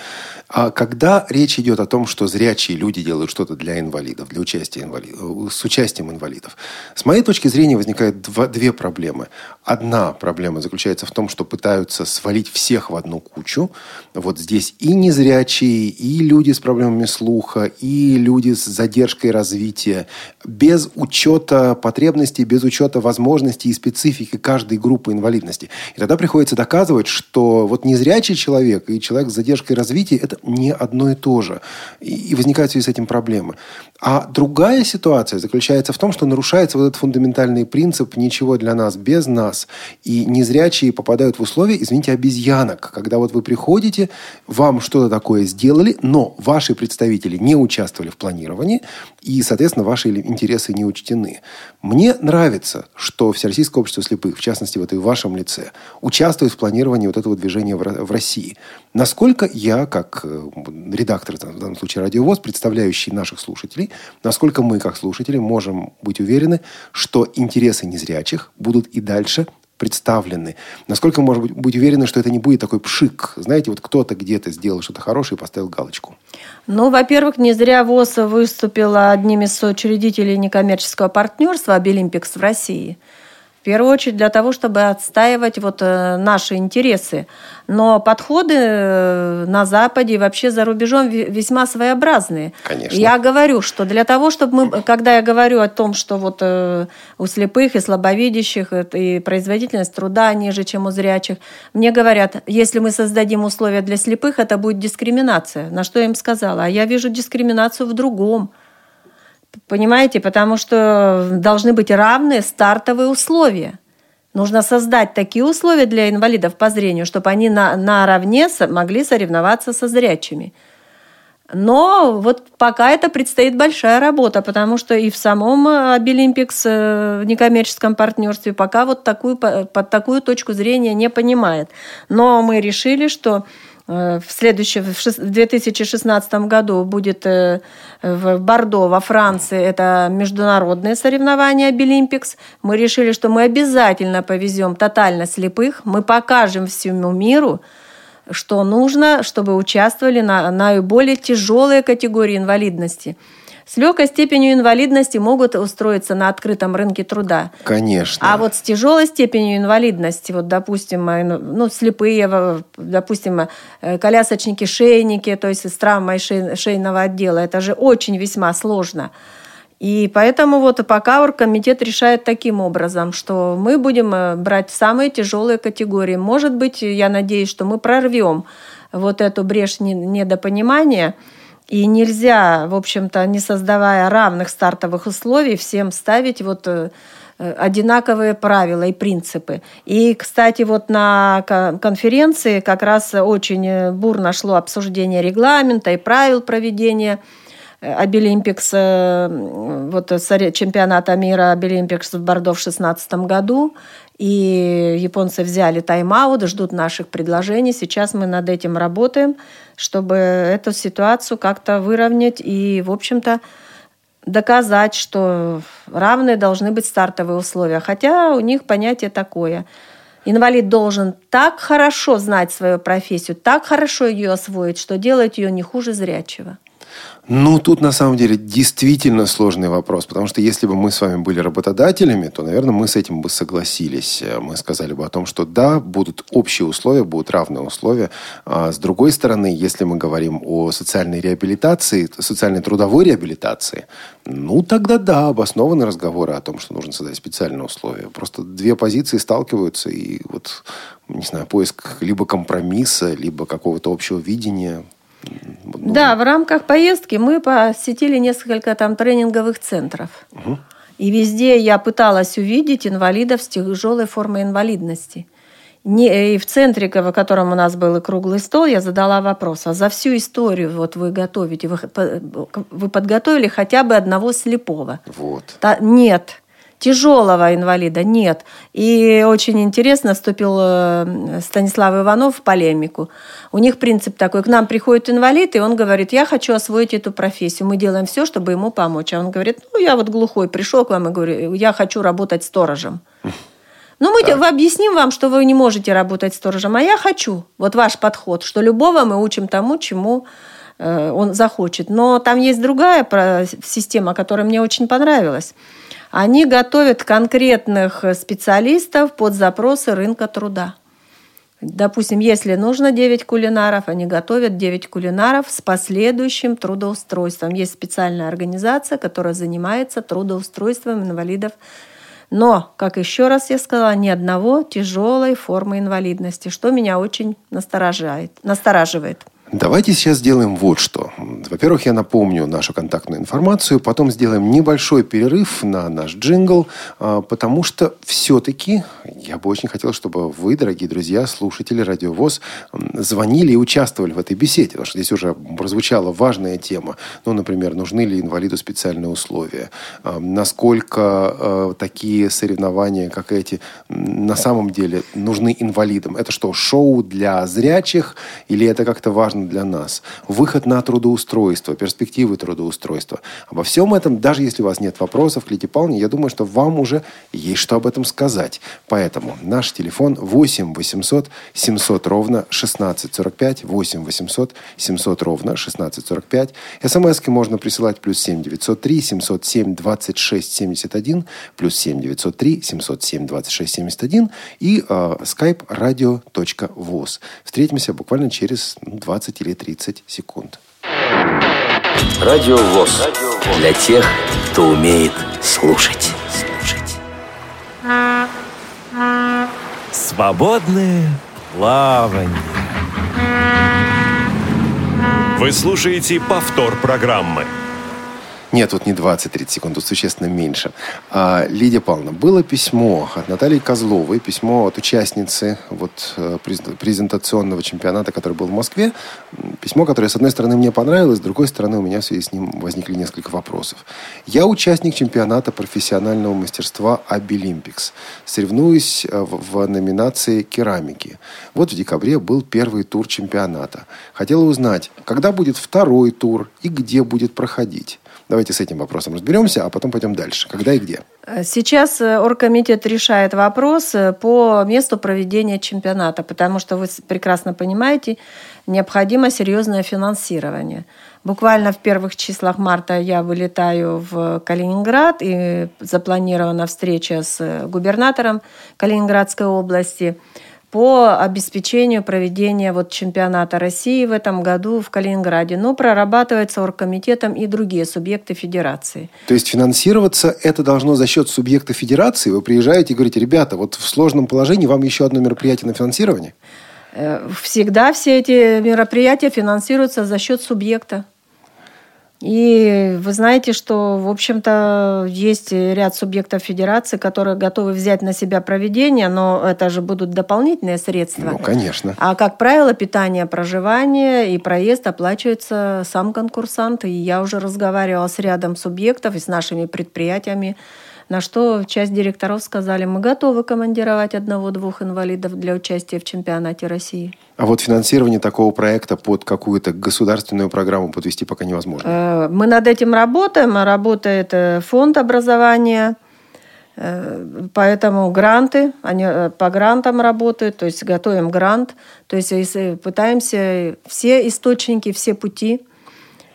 А когда речь идет о том, что зрячие люди делают что-то для инвалидов, для участия инвалидов, с участием инвалидов, с моей точки зрения возникают два, две проблемы. Одна проблема заключается в том, что пытаются свалить всех в одну кучу. Вот здесь и незрячие, и люди с проблемами слуха, и люди с задержкой развития развития, без учета потребностей, без учета возможностей и специфики каждой группы инвалидности. И тогда приходится доказывать, что вот незрячий человек и человек с задержкой развития – это не одно и то же. И возникают в связи с этим проблемы. А другая ситуация заключается в том, что нарушается вот этот фундаментальный принцип «ничего для нас без нас». И незрячие попадают в условия, извините, обезьянок. Когда вот вы приходите, вам что-то такое сделали, но ваши представители не участвовали в планировании, и, соответственно, ваши интересы не учтены. Мне нравится, что Всероссийское общество слепых, в частности, вот и в вашем лице, участвует в планировании вот этого движения в России. Насколько я, как э, редактор, в данном случае радиовоз, представляющий наших слушателей, насколько мы, как слушатели, можем быть уверены, что интересы незрячих будут и дальше представлены. Насколько можно быть, быть уверены, что это не будет такой пшик. Знаете, вот кто-то где-то сделал что-то хорошее и поставил галочку. Ну, во-первых, не зря ВОЗ выступила одним из соучредителей некоммерческого партнерства «Обилимпикс» в России – первую очередь для того, чтобы отстаивать вот э, наши интересы. Но подходы э, на Западе и вообще за рубежом весьма своеобразные. Конечно. Я говорю, что для того, чтобы мы, когда я говорю о том, что вот э, у слепых и слабовидящих и производительность труда ниже, чем у зрячих, мне говорят, если мы создадим условия для слепых, это будет дискриминация. На что я им сказала? А я вижу дискриминацию в другом – Понимаете, потому что должны быть равные стартовые условия. Нужно создать такие условия для инвалидов по зрению, чтобы они на, наравне могли соревноваться со зрячими. Но вот пока это предстоит большая работа, потому что и в самом Обилимпикс э, в некоммерческом партнерстве пока вот такую, под такую точку зрения не понимает. Но мы решили, что Э, в следующем, в 2016 году будет э, в Бордо, во Франции, это международные соревнования Абилимпикс. Мы решили, что мы обязательно повезем тотально слепых, мы покажем всему миру, что нужно, чтобы участвовали на наиболее тяжелые категории инвалидности – с легкой степенью инвалидности могут устроиться на открытом рынке труда. Конечно. А вот с тяжелой степенью инвалидности, вот, допустим, э, ну, ну слепые, допустим, э, колясочники-шейники, то есть с травмой шейного отдела, это же очень весьма сложно. И поэтому вот пока оргкомитет решает таким образом, что мы будем э, брать самые тяжелые категории. Может быть, я надеюсь, что мы прорвем вот эту брешь недопонимания, и нельзя, в общем-то, не создавая равных стартовых условий, всем ставить вот э, одинаковые правила и принципы. И, кстати, вот на конференции как раз очень бурно шло обсуждение регламента и правил проведения Абилимпикс, э, вот чемпионата мира Абилимпикс в Бордо в 2016 году. И японцы взяли тайм-аут, ждут наших предложений. Сейчас мы над этим работаем, чтобы эту ситуацию как-то выровнять и, в общем-то, доказать, что равные должны быть стартовые условия. Хотя у них понятие такое. Инвалид должен так хорошо знать свою профессию, так хорошо ее освоить, что делать ее не хуже зрячего. Ну, тут на самом деле действительно сложный вопрос, потому что если бы мы с вами были работодателями, то, наверное, мы с этим бы согласились. Мы сказали бы о том, что да, будут общие условия, будут равные условия. А с другой стороны, если мы говорим о социальной реабилитации, социальной трудовой реабилитации, ну, тогда да, обоснованы разговоры о том, что нужно создать специальные условия. Просто две позиции сталкиваются, и вот, не знаю, поиск либо компромисса, либо какого-то общего видения – ну, да, в рамках поездки мы посетили несколько там тренинговых центров. Угу. И везде я пыталась увидеть инвалидов с тяжелой формой инвалидности. не, и в центре, в котором у нас был и круглый стол, я задала вопрос, а за всю историю вот вы готовите, вы, вы подготовили хотя бы одного слепого? Вот. Та, нет. Тяжелого инвалида нет. И очень интересно вступил э, Станислав Иванов в полемику. У них принцип такой, к нам приходит инвалид, и он говорит, я хочу освоить эту профессию. Мы делаем все, чтобы ему помочь. А он говорит, ну, я вот глухой, пришел к вам и говорю, я хочу работать сторожем. Ну, мы так. объясним вам, что вы не можете работать сторожем, а я хочу. Вот ваш подход, что любого мы учим тому, чему э, он захочет. Но там есть другая система, которая мне очень понравилась. Они готовят конкретных специалистов под запросы рынка труда. Допустим, если нужно 9 кулинаров, они готовят 9 кулинаров с последующим трудоустройством. Есть специальная организация, которая занимается трудоустройством инвалидов но, как еще раз я сказала, ни одного тяжелой формы инвалидности, что меня очень настораживает. настораживает. Давайте сейчас сделаем вот что. Во-первых, я напомню нашу контактную информацию, потом сделаем небольшой перерыв на наш джингл, а, потому что все-таки я бы очень хотел, чтобы вы, дорогие друзья, слушатели Радиовоз, звонили и участвовали в этой беседе, потому что здесь уже прозвучала важная тема. Ну, например, нужны ли инвалиду специальные условия? А, насколько а, такие соревнования, как эти, на самом деле нужны инвалидам? Это что, шоу для зрячих или это как-то важно важно для нас. Выход на трудоустройство, перспективы трудоустройства. Обо всем этом, даже если у вас нет вопросов к Лидии Павловне, я думаю, что вам уже есть что об этом сказать. Поэтому наш телефон 8 800 700 ровно 1645, 8 800 700 ровно 1645. СМСки можно присылать плюс 7 903 707 26 71, плюс 7 903 707 26 71 и э, skype radio.voz. Встретимся буквально через 20 15 или 30 секунд. Радио ВОЗ. Для тех, кто умеет слушать. слушать. Свободное плавание. Вы слушаете повтор программы. Нет, вот не 20-30 секунд, тут существенно меньше. А, Лидия Павловна, было письмо от Натальи Козловой, письмо от участницы вот, э, презентационного чемпионата, который был в Москве. Письмо, которое, с одной стороны, мне понравилось, с другой стороны, у меня в связи с ним возникли несколько вопросов. Я участник чемпионата профессионального мастерства Обилимпикс. Соревнуюсь э, в, в номинации керамики. Вот в декабре был первый тур чемпионата. Хотела узнать, когда будет второй тур и где будет проходить. Давайте с этим вопросом разберемся, а потом пойдем дальше. Когда и где? Сейчас э, оргкомитет решает вопрос э, по месту проведения чемпионата, потому что вы прекрасно понимаете, необходимо серьезное финансирование. Буквально в первых числах марта я вылетаю в Калининград, и запланирована встреча с губернатором Калининградской области – по обеспечению проведения вот чемпионата России в этом году в Калининграде. Но прорабатывается оргкомитетом и другие субъекты федерации. То есть финансироваться это должно за счет субъекта федерации? Вы приезжаете и говорите, ребята, вот в сложном положении вам еще одно мероприятие на финансирование? Э, всегда все эти мероприятия финансируются за счет субъекта. И вы знаете, что, в общем-то, есть ряд субъектов федерации, которые готовы взять на себя проведение, но это же будут дополнительные средства. Ну, конечно. А, как правило, питание, проживание и проезд оплачивается сам конкурсант. И я уже разговаривала с рядом субъектов и с нашими предприятиями, на что часть директоров сказали, мы готовы командировать одного-двух инвалидов для участия в чемпионате России. А вот финансирование такого проекта под какую-то государственную программу подвести пока невозможно? Э, мы над этим работаем. Работает э, фонд образования, э, Поэтому гранты, они по грантам работают, то есть готовим грант, то есть пытаемся все источники, все пути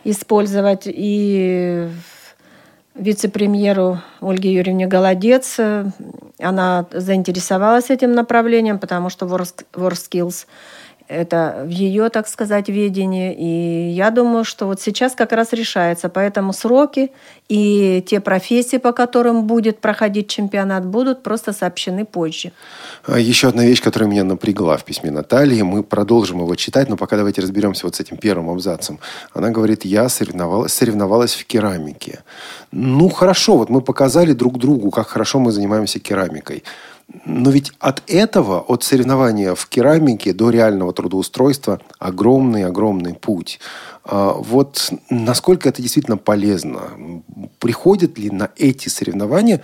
использовать. И вице-премьеру Ольге Юрьевне Голодец. Она заинтересовалась этим направлением, потому что WorkSkills это в ее, так сказать, ведении. И я думаю, что вот сейчас как раз решается. Поэтому сроки и те профессии, по которым будет проходить чемпионат, будут просто сообщены позже. А еще одна вещь, которая меня напрягла в письме Натальи. Мы продолжим его читать, но пока давайте разберемся вот с этим первым абзацем. Она говорит, я соревновалась, соревновалась в керамике. Ну, хорошо, вот мы показали друг другу, как хорошо мы занимаемся керамикой. Но ведь от этого, от соревнования в керамике до реального трудоустройства огромный-огромный путь. А вот насколько это действительно полезно? Приходят ли на эти соревнования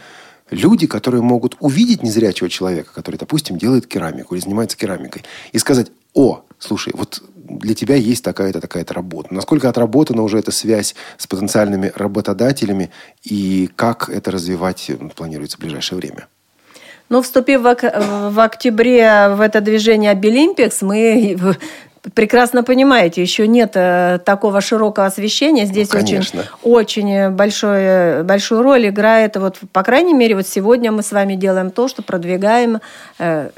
люди, которые могут увидеть незрячего человека, который, допустим, делает керамику или занимается керамикой, и сказать, о, слушай, вот для тебя есть такая-то, такая-то работа. Насколько отработана уже эта связь с потенциальными работодателями и как это развивать планируется в ближайшее время? Ну, вступив в, в октябре в это движение Обилимпикс, мы прекрасно понимаете, еще нет э, такого широкого освещения. Здесь ну, очень, очень большое, большую роль играет, вот, по крайней мере, вот сегодня мы с вами делаем то, что продвигаем э,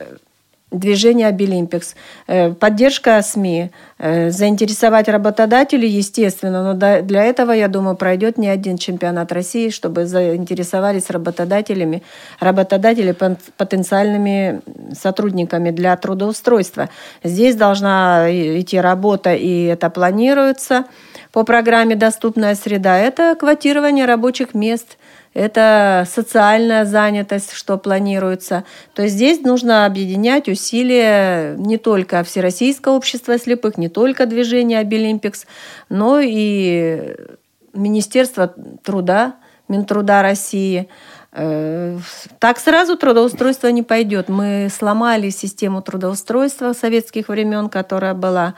движение Обилимпикс, э, поддержка СМИ, э, заинтересовать работодателей, естественно, но для этого, я думаю, пройдет не один чемпионат России, чтобы заинтересовались работодателями, работодатели потенциальными сотрудниками для трудоустройства. Здесь должна идти работа, и это планируется по программе «Доступная среда». Это квотирование рабочих мест – это социальная занятость, что планируется. То есть здесь нужно объединять усилия не только Всероссийского общества слепых, не только движения Обилимпикс, но и Министерство труда, Минтруда России. Э, так сразу трудоустройство не пойдет. Мы сломали систему трудоустройства советских времен, которая была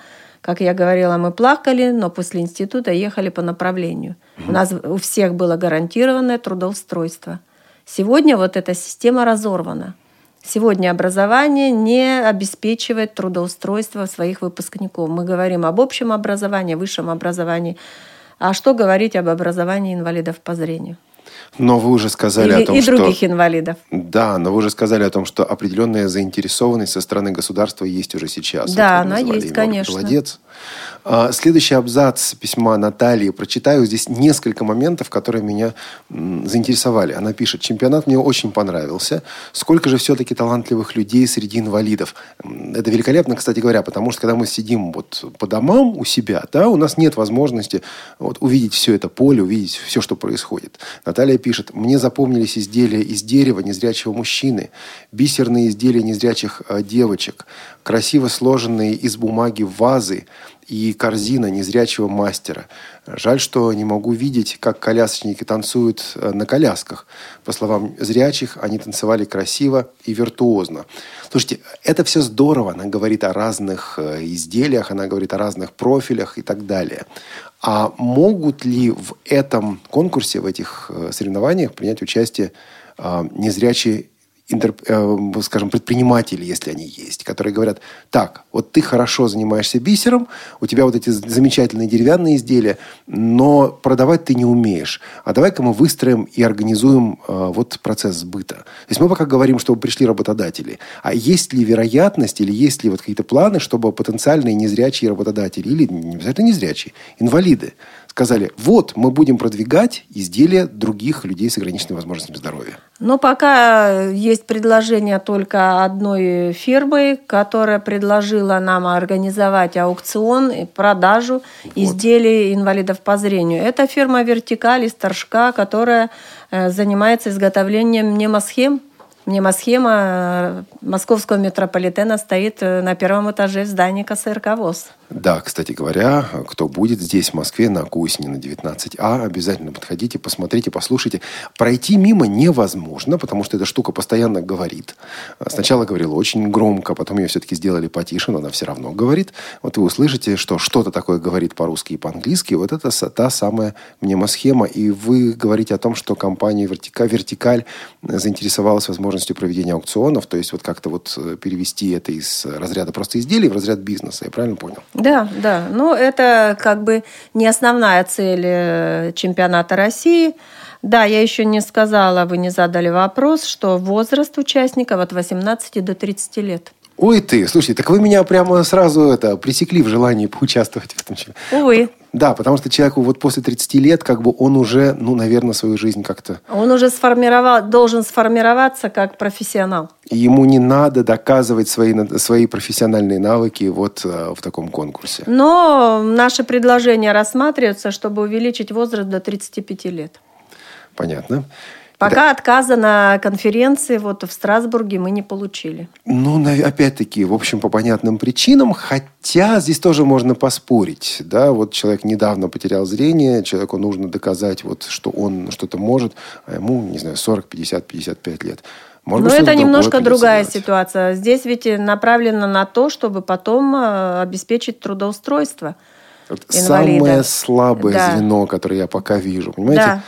как я говорила, мы плакали, но после института ехали по направлению. У нас у всех было гарантированное трудоустройство. Сегодня вот эта система разорвана. Сегодня образование не обеспечивает трудоустройство своих выпускников. Мы говорим об общем образовании, высшем образовании. А что говорить об образовании инвалидов по зрению? Но вы уже сказали Или, о том, и что... И других инвалидов. Да, но вы уже сказали о том, что определенная заинтересованность со стороны государства есть уже сейчас. Да, вот она есть, конечно. Молодец. А, следующий абзац письма Натальи. Прочитаю здесь несколько моментов, которые меня заинтересовали. Она пишет, чемпионат мне очень понравился. Сколько же все-таки талантливых людей среди инвалидов. Это великолепно, кстати говоря, потому что когда мы сидим вот по домам у себя, да, у нас нет возможности вот, увидеть все это поле, увидеть все, что происходит. Наталья пишет, мне запомнились изделия из дерева незрячего мужчины, бисерные изделия незрячих э, девочек, красиво сложенные из бумаги вазы и корзина незрячего мастера. Жаль, что не могу видеть, как колясочники танцуют э, на колясках. По словам зрячих, они танцевали красиво и виртуозно. Слушайте, это все здорово. Она говорит о разных э, изделиях, она говорит о разных профилях и так далее. А могут ли в этом конкурсе, в этих э, соревнованиях принять участие незрячие интер, э, скажем, предприниматели, если они есть, которые говорят, так, вот ты хорошо занимаешься бисером, у тебя вот эти замечательные деревянные изделия, но продавать ты не умеешь. А давай-ка мы выстроим и организуем э, вот процесс сбыта. То есть мы пока говорим, чтобы пришли работодатели. А есть ли вероятность или есть ли вот какие-то планы, чтобы потенциальные незрячие работодатели или не обязательно незрячие, инвалиды сказали, вот, мы будем продвигать изделия других людей с ограниченными возможностями здоровья? Но пока есть предложение только одной фирмы, которая предложила нам организовать аукцион и продажу вот. изделий инвалидов по зрению. Это фирма «Вертикаль» из Торжка, которая э, занимается изготовлением мнемосхем – Мнемосхема э, московского метрополитена стоит э, на первом этаже в здании КСРК ВОЗ. Да, кстати говоря, кто будет здесь, в Москве, на Кусине, на 19А, обязательно подходите, посмотрите, послушайте. Пройти мимо невозможно, потому что эта штука постоянно говорит. Сначала говорила очень громко, потом ее все-таки сделали потише, но она все равно говорит. Вот вы услышите, что что-то такое говорит по-русски и по-английски. Вот это та самая мнемосхема. И вы говорите о том, что компания Вертикаль, заинтересовалась, возможно, возможностью проведения аукционов, то есть вот как-то вот э, перевести это из разряда просто изделий в разряд бизнеса, я правильно понял? Да, да. Но это как бы не основная цель э, чемпионата России. Да, я еще не сказала, вы не задали вопрос, что возраст участников от 18 до 30 лет. Ой ты, слушайте, так вы меня прямо сразу это пресекли в желании поучаствовать в этом чемпионате. Увы. Да, потому что человеку вот после 30 лет, как бы он уже, ну, наверное, свою жизнь как-то... Он уже сформировал, должен сформироваться как профессионал. ему не надо доказывать свои, свои профессиональные навыки вот э, в таком конкурсе. Но наше предложение рассматривается, чтобы увеличить возраст до 35 лет. Понятно. Пока отказа на конференции вот в Страсбурге мы не получили. Ну, опять-таки, в общем, по понятным причинам, хотя здесь тоже можно поспорить. Да, вот человек недавно потерял зрение, человеку нужно доказать, вот, что он что-то может, а ему, не знаю, 40, 50, 55 лет. Может Но это немножко другая делать. ситуация. Здесь ведь направлено на то, чтобы потом э, обеспечить трудоустройство. Вот самое слабое да. звено, которое я пока вижу. Понимаете? Да.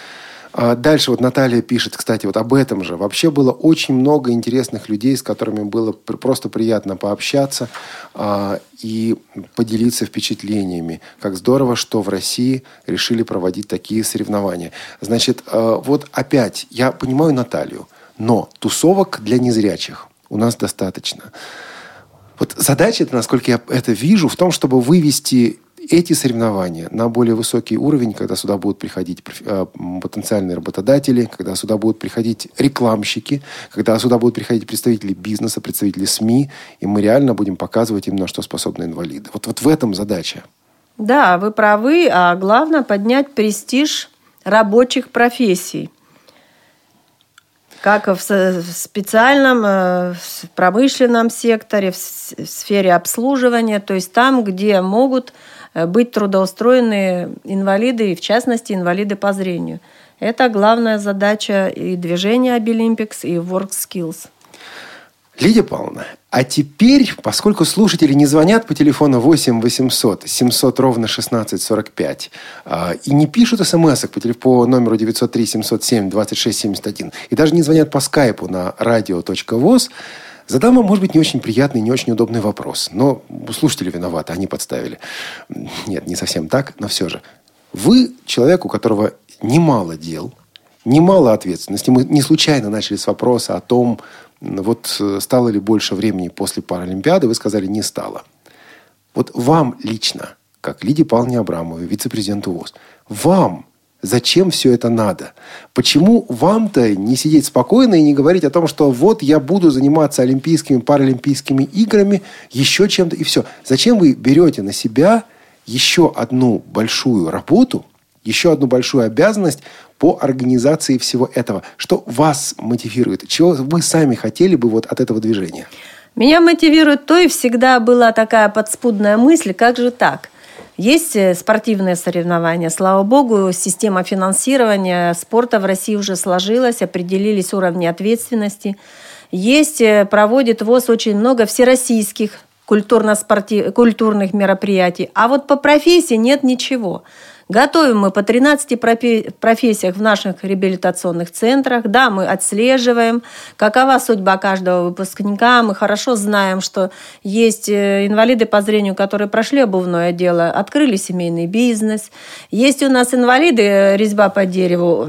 А дальше вот Наталья пишет, кстати, вот об этом же. Вообще было очень много интересных людей, с которыми было просто приятно пообщаться а, и поделиться впечатлениями. Как здорово, что в России решили проводить такие соревнования. Значит, а, вот опять, я понимаю Наталью, но тусовок для незрячих у нас достаточно. Вот задача, насколько я это вижу, в том, чтобы вывести эти соревнования на более высокий уровень, когда сюда будут приходить э, потенциальные работодатели, когда сюда будут приходить рекламщики, когда сюда будут приходить представители бизнеса, представители СМИ, и мы реально будем показывать им, на что способны инвалиды. Вот, вот в этом задача. Да, вы правы, а главное поднять престиж рабочих профессий как в специальном э, в промышленном секторе, в сфере обслуживания, то есть там, где могут быть трудоустроены инвалиды, и в частности инвалиды по зрению. Это главная задача и движения Обилимпикс, и WorkSkills. Лидия Павловна, а теперь, поскольку слушатели не звонят по телефону 8 800 700 ровно 1645 э, и не пишут смс по, по номеру 903 707 26 71 и даже не звонят по скайпу на radio.voz, Задам вам, может быть, не очень приятный, не очень удобный вопрос. Но слушатели виноваты, они подставили. Нет, не совсем так, но все же. Вы человек, у которого немало дел, немало ответственности. Мы не случайно начали с вопроса о том, вот э, стало ли больше времени после Паралимпиады. Вы сказали, не стало. Вот вам лично, как Лидии Павловне Абрамовой, вице-президенту ВОЗ, вам Зачем все это надо? Почему вам-то не сидеть спокойно и не говорить о том, что вот я буду заниматься олимпийскими, паралимпийскими играми, еще чем-то и все. Зачем вы берете на себя еще одну большую работу, еще одну большую обязанность по организации всего этого? Что вас мотивирует? Чего вы сами хотели бы вот от этого движения? Меня мотивирует то, и всегда была такая подспудная мысль, как же так – есть э, спортивные соревнования. Слава богу, система финансирования спорта в России уже сложилась, определились уровни ответственности. Есть, э, проводит ВОЗ очень много всероссийских культурно-культурных мероприятий. А вот по профессии нет ничего. Готовим мы по 13 профессиях в наших реабилитационных центрах. Да, мы отслеживаем, какова судьба каждого выпускника. Мы хорошо знаем, что есть э, инвалиды по зрению, которые прошли обувное дело, открыли семейный бизнес. Есть у нас инвалиды, э, резьба по дереву,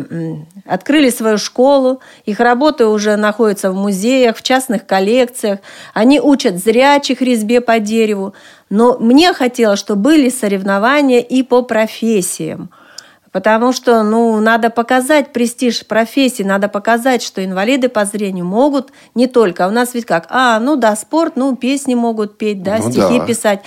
открыли свою школу. Их работы уже находятся в музеях, в частных коллекциях. Они учат зрячих резьбе по дереву. Но мне хотелось, чтобы были соревнования и по профессиям. Потому что, ну, надо показать престиж профессии, надо показать, что инвалиды по зрению могут не только. А у нас ведь как, а, ну да, спорт, ну, песни могут петь, да, ну, стихи да. писать.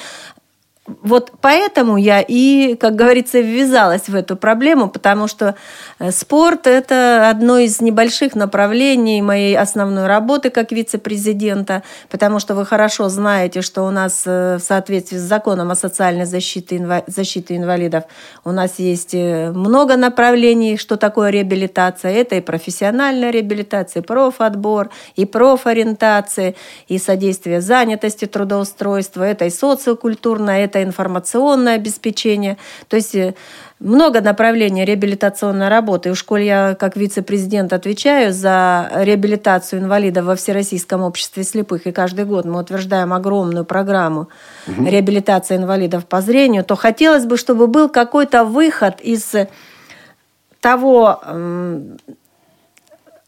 Вот поэтому я и, как говорится, ввязалась в эту проблему, потому что э, спорт – это одно из небольших направлений моей основной работы как вице-президента, потому что вы хорошо знаете, что у нас э, в соответствии с законом о социальной защите, защите инвалидов у нас есть э, много направлений, что такое реабилитация. Это и профессиональная реабилитация, и профотбор, и профориентация, и содействие занятости, трудоустройства, это и социокультурная, это информационное обеспечение. То есть э, много направлений реабилитационной работы. И в школе я как вице-президент отвечаю за реабилитацию инвалидов во Всероссийском обществе слепых. И каждый год мы утверждаем огромную программу угу. реабилитации инвалидов по зрению. То хотелось бы, чтобы был какой-то выход из того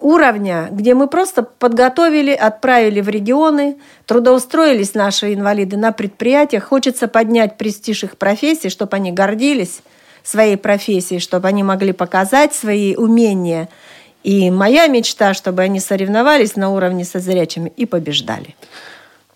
уровня, где мы просто подготовили, отправили в регионы, трудоустроились наши инвалиды на предприятиях. Хочется поднять престиж их профессии, чтобы они гордились своей профессией, чтобы они могли показать свои умения. И моя мечта, чтобы они соревновались на уровне со зрячими и побеждали.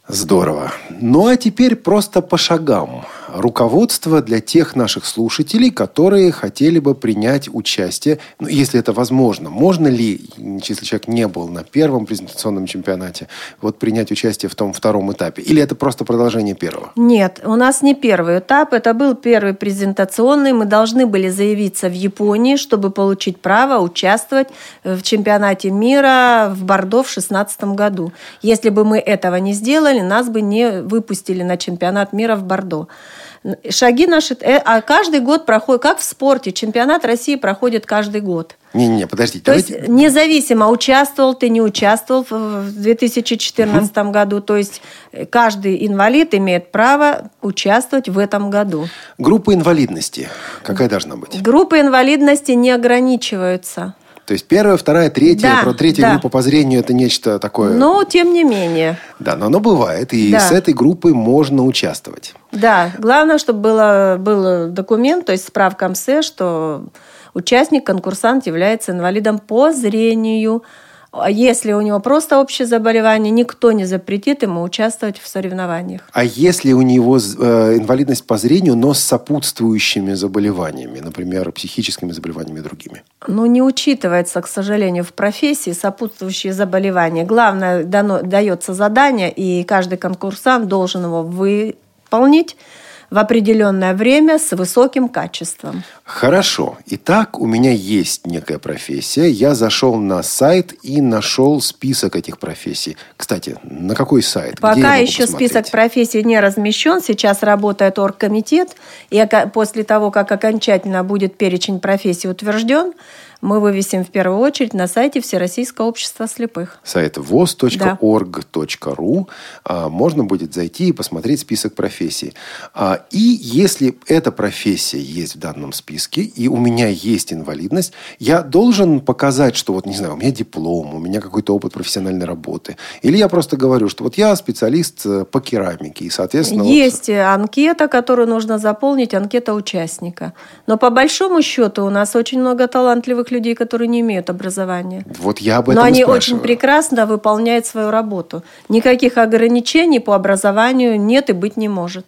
Здорово. Ну а теперь просто по шагам. Руководство для тех наших слушателей, которые хотели бы принять участие, ну, если это возможно. Можно ли, если человек не был на первом презентационном чемпионате, вот принять участие в том втором этапе? Или это просто продолжение первого? Нет, у нас не первый этап, это был первый презентационный. Мы должны были заявиться в Японии, чтобы получить право участвовать в чемпионате мира в Бордо в 2016 году. Если бы мы этого не сделали, нас бы не выпустили на чемпионат мира в Бордо. Шаги наши, э, а каждый год проходит, как в спорте, чемпионат России проходит каждый год. Не-не, подождите. То давайте... есть независимо, участвовал ты, не участвовал в 2014 угу. году. То есть э, каждый инвалид имеет право участвовать в этом году. Группа инвалидности какая должна быть? Группы инвалидности не ограничиваются. То есть первая, вторая, третья, да, про третья да. группа по зрению это нечто такое. Но тем не менее. Да, но оно бывает, и да. с этой группой можно участвовать. Да, главное, чтобы было, был документ, то есть справка МС, что участник, конкурсант является инвалидом по зрению. А если у него просто общее заболевание, никто не запретит ему участвовать в соревнованиях. А если у него э, инвалидность по зрению, но с сопутствующими заболеваниями, например, психическими заболеваниями и другими? Ну, не учитывается, к сожалению, в профессии сопутствующие заболевания. Главное, дано, дается задание, и каждый конкурсант должен его выполнить в определенное время с высоким качеством. Хорошо. Итак, у меня есть некая профессия. Я зашел на сайт и нашел список этих профессий. Кстати, на какой сайт? Пока еще посмотреть? список профессий не размещен. Сейчас работает оргкомитет. И после того, как окончательно будет перечень профессий утвержден, мы вывесим в первую очередь на сайте Всероссийского общества слепых. Сайт voz.org.ru. Да. Можно будет зайти и посмотреть список профессий. А, и если эта профессия есть в данном списке, и у меня есть инвалидность, я должен показать, что вот, не знаю, у меня диплом, у меня какой-то опыт профессиональной работы. Или я просто говорю, что вот я специалист э, по керамике, и, соответственно... Есть вот... анкета, которую нужно заполнить, анкета участника. Но по большому счету у нас очень много талантливых тех людей, которые не имеют образования. Вот я об этом Но они очень прекрасно выполняют свою работу. Никаких ограничений по образованию нет и быть не может.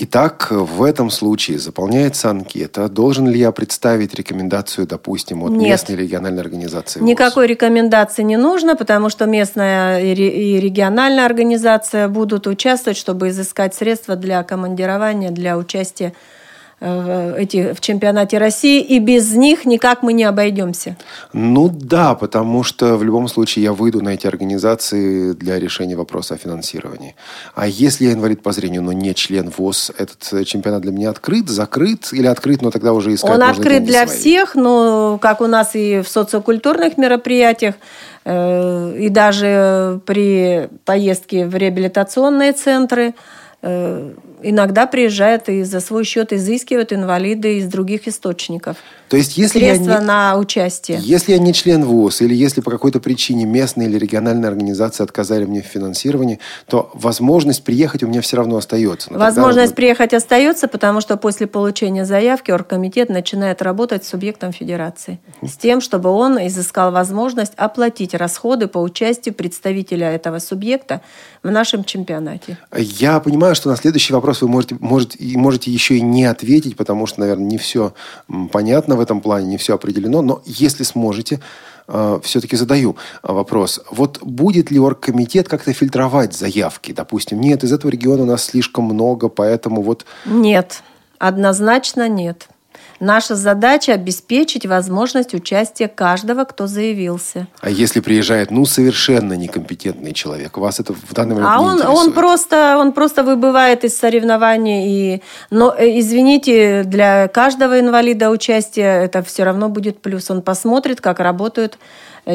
Итак, в этом случае заполняется анкета. Должен ли я представить рекомендацию, допустим, от Нет. местной региональной организации? Никакой ВОЗ? рекомендации не нужно, потому что местная и региональная организация будут участвовать, чтобы изыскать средства для командирования, для участия эти, в чемпионате России, и без них никак мы не обойдемся. Ну да, потому что в любом случае я выйду на эти организации для решения вопроса о финансировании. А если я инвалид по зрению, но не член ВОЗ, этот чемпионат для меня открыт, закрыт или открыт, но тогда уже искать Он открыт для свои? всех, но как у нас и в социокультурных мероприятиях, э, и даже при поездке в реабилитационные центры э, – иногда приезжают и за свой счет изыскивают инвалиды из других источников. То есть, если Средства я не, на участие. Если я не член ВУЗ, или если по какой-то причине местная или региональная организация отказали мне в финансировании, то возможность приехать у меня все равно остается. Но возможность тогда... приехать остается, потому что после получения заявки оргкомитет начинает работать с субъектом федерации. С тем, чтобы он изыскал возможность оплатить расходы по участию представителя этого субъекта в нашем чемпионате. Я понимаю, что на следующий вопрос вопрос вы можете, можете, можете еще и не ответить, потому что, наверное, не все понятно в этом плане, не все определено. Но если сможете, э, все-таки задаю вопрос. Вот будет ли оргкомитет как-то фильтровать заявки? Допустим, нет, из этого региона у нас слишком много, поэтому вот... Нет, однозначно нет. Наша задача – обеспечить возможность участия каждого, кто заявился. А если приезжает, ну, совершенно некомпетентный человек, вас это в данный момент а не он, интересует? он просто, он просто выбывает из соревнований. И, но, э, извините, для каждого инвалида участие это все равно будет плюс. Он посмотрит, как работают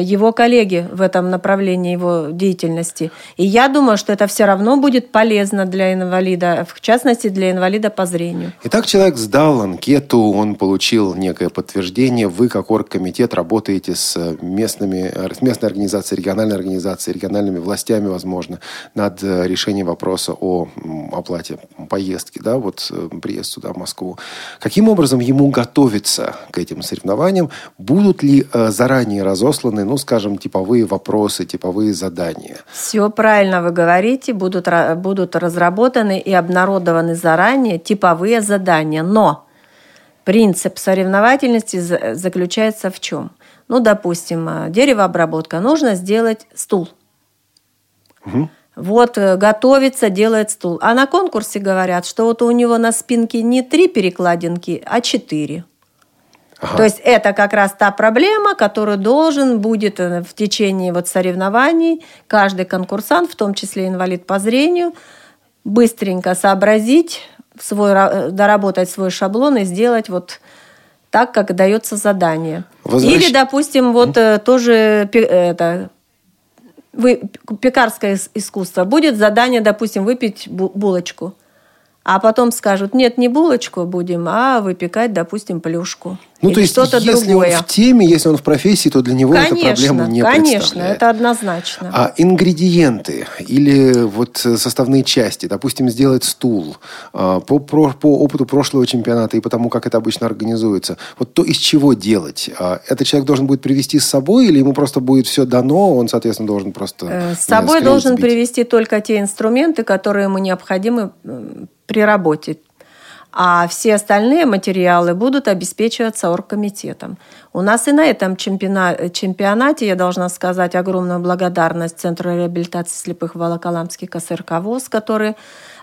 его коллеги в этом направлении его деятельности. И я думаю, что это все равно будет полезно для инвалида, в частности для инвалида по зрению. Итак, человек сдал анкету, он получил некое подтверждение. Вы, как оргкомитет, работаете с местными, с местной организацией, региональной организацией, региональными властями, возможно, над э, решением вопроса о оплате поездки, да, вот э, приезд сюда, в Москву. Каким образом ему готовиться к этим соревнованиям? Будут ли э, заранее разосланы прописаны, ну, скажем, типовые вопросы, типовые задания. Все правильно вы говорите, будут, будут разработаны и обнародованы заранее типовые задания. Но принцип соревновательности заключается в чем? Ну, допустим, э, деревообработка. Нужно сделать стул. Угу. Вот э, готовится, делает стул. А на конкурсе говорят, что вот у него на спинке не три перекладинки, а четыре. Ага. То есть это как раз та проблема, которую должен будет э, в течение вот соревнований каждый конкурсант, в том числе инвалид по зрению, быстренько сообразить, свой, э, доработать свой шаблон и сделать вот так, как дается задание. Возвращ... Или, допустим, вот mm. тоже это, вы, пекарское искусство. Будет задание, допустим, выпить булочку. А потом скажут, нет, не булочку будем, а выпекать, допустим, плюшку. Ну, то есть, что-то если другое. он в теме, если он в профессии, то для него конечно, эта проблема не конечно, представляет. Это однозначно. А ингредиенты или вот составные части, допустим, сделать стул а, по, по, по опыту прошлого чемпионата и по тому, как это обычно организуется, вот то из чего делать? А, этот человек должен будет привести с собой или ему просто будет все дано, он, соответственно, должен просто... Э, с собой должен сбить? привести только те инструменты, которые ему необходимы при работе а все остальные материалы будут обеспечиваться оргкомитетом. У нас и на этом чемпионате, я должна сказать огромную благодарность Центру реабилитации слепых Волоколамский КСРК которые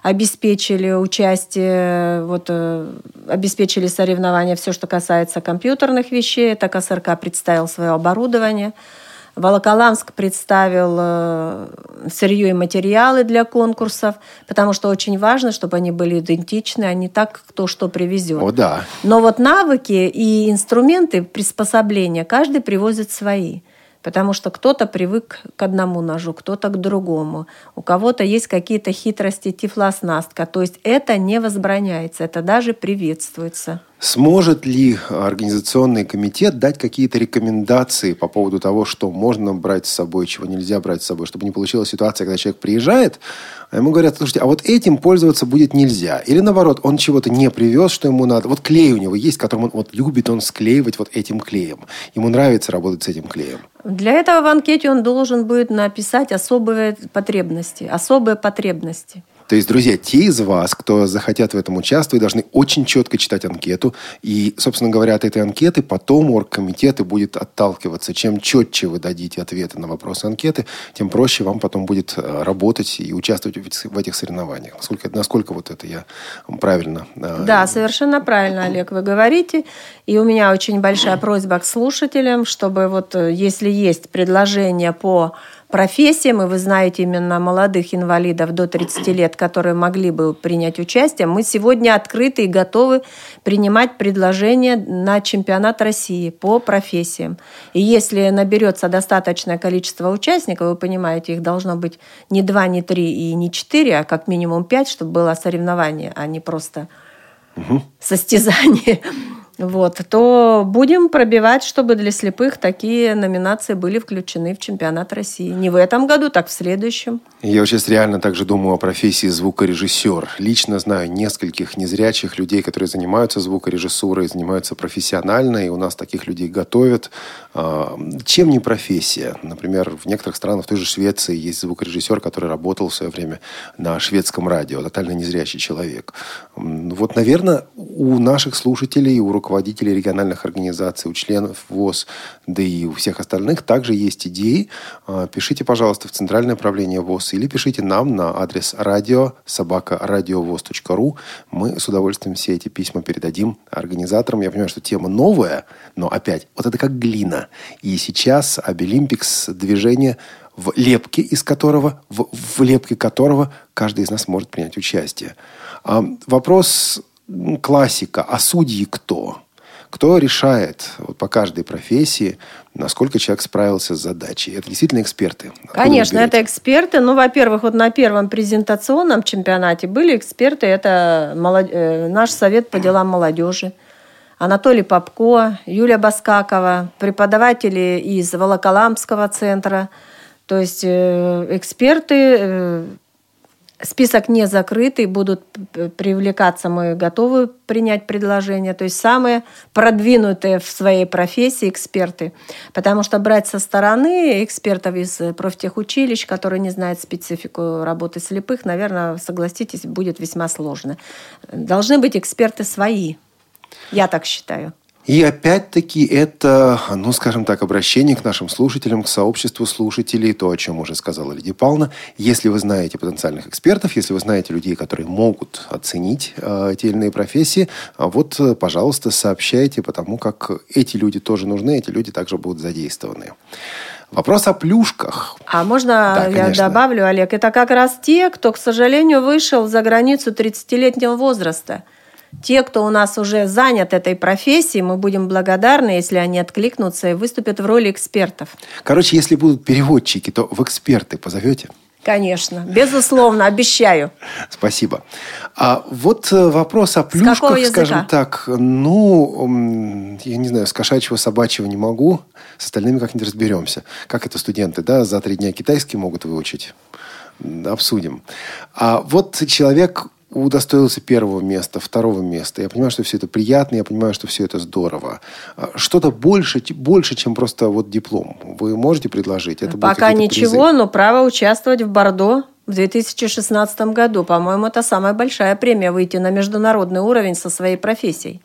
обеспечили участие, вот, э, обеспечили соревнования, все, что касается компьютерных вещей. Это КСРК представил свое оборудование – Волоколамск представил э, сырье и материалы для конкурсов, потому что очень важно, чтобы они были идентичны, а не так, кто что привезет. О, да. Но вот навыки и инструменты приспособления каждый привозит свои. Потому что кто-то привык к одному ножу, кто-то к другому. У кого-то есть какие-то хитрости тифлоснастка. То есть это не возбраняется, это даже приветствуется. Сможет ли организационный комитет дать какие-то рекомендации по поводу того, что можно брать с собой, чего нельзя брать с собой, чтобы не получилась ситуация, когда человек приезжает, а ему говорят, слушайте, а вот этим пользоваться будет нельзя. Или наоборот, он чего-то не привез, что ему надо. Вот клей у него есть, которым он вот любит он склеивать вот этим клеем. Ему нравится работать с этим клеем. Для этого в анкете он должен будет написать особые потребности, особые потребности. То есть, друзья, те из вас, кто захотят в этом участвовать, должны очень четко читать анкету. И, собственно говоря, от этой анкеты потом оргкомитет и будет отталкиваться. Чем четче вы дадите ответы на вопросы анкеты, тем проще вам потом будет э, работать и участвовать в этих соревнованиях. Насколько, насколько вот это я правильно... Э, да, совершенно правильно, Олег, вы говорите. И у меня очень большая просьба к слушателям, чтобы вот э, если есть предложение по профессиям, и вы знаете именно молодых инвалидов до 30 лет, которые могли бы принять участие, мы сегодня открыты и готовы принимать предложения на чемпионат России по профессиям. И если наберется достаточное количество участников, вы понимаете, их должно быть не два, не три и не четыре, а как минимум пять, чтобы было соревнование, а не просто угу. состязание вот, то будем пробивать, чтобы для слепых такие номинации были включены в чемпионат России. Не в этом году, так в следующем. Я сейчас реально также думаю о профессии звукорежиссер. Лично знаю нескольких незрячих людей, которые занимаются звукорежиссурой, занимаются профессионально, и у нас таких людей готовят. А, чем не профессия? Например, в некоторых странах, в той же Швеции, есть звукорежиссер, который работал в свое время на шведском радио, тотально незрячий человек. Вот, наверное, у наших слушателей, у руководителей региональных организаций, у членов ВОЗ, да и у всех остальных также есть идеи. А, пишите, пожалуйста, в Центральное правление ВОЗ или пишите нам на адрес радио собака. Мы с удовольствием все эти письма передадим организаторам. Я понимаю, что тема новая, но опять, вот это как глина. И сейчас Обилимпикс движение в лепке, из которого, в, в лепке которого каждый из нас может принять участие. А, вопрос классика. А судьи кто? Кто решает вот, по каждой профессии, насколько человек справился с задачей? Это действительно эксперты. Откуда Конечно, это эксперты. Ну, во-первых, вот на первом презентационном чемпионате были эксперты. Это молод... Э, наш совет по делам молодежи. Анатолий Попко, Юлия Баскакова, преподаватели из Волоколамского центра. То есть э, эксперты э, Список не закрытый, будут привлекаться, мы готовы принять предложение. То есть самые продвинутые в своей профессии эксперты. Потому что брать со стороны экспертов из профтехучилищ, которые не знают специфику работы слепых, наверное, согласитесь, будет весьма сложно. Должны быть эксперты свои. Я так считаю. И опять-таки это, ну, скажем так, обращение к нашим слушателям, к сообществу слушателей, то, о чем уже сказала Лидия Павловна. Если вы знаете потенциальных экспертов, если вы знаете людей, которые могут оценить э, те или иные профессии, а вот, пожалуйста, сообщайте, потому как эти люди тоже нужны, эти люди также будут задействованы. Вопрос о плюшках. А можно да, я конечно. добавлю, Олег? Это как раз те, кто, к сожалению, вышел за границу 30-летнего возраста – те, кто у нас уже занят этой профессией, мы будем благодарны, если они откликнутся и выступят в роли экспертов. Короче, если будут переводчики, то в эксперты позовете? Конечно, безусловно, обещаю. Спасибо. А вот э, вопрос о плюшках, скажем так. Ну, я не знаю, с кошачьего, собачьего не могу. С остальными как-нибудь разберемся. Как это студенты, да, за три дня китайский могут выучить? Обсудим. А вот человек удостоился первого места, второго места. Я понимаю, что все это приятно, я понимаю, что все это здорово. А, что-то больше, больше, чем просто вот диплом. Вы можете предложить? Это Пока ничего, призы? но право участвовать в Бордо в 2016 году. По-моему, это самая большая премия выйти на международный уровень со своей профессией.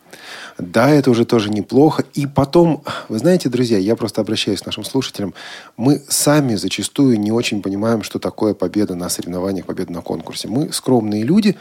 Да, это уже тоже неплохо. И потом, вы знаете, друзья, я просто обращаюсь к нашим слушателям. Мы сами зачастую не очень понимаем, что такое победа на соревнованиях, победа на конкурсе. Мы скромные люди,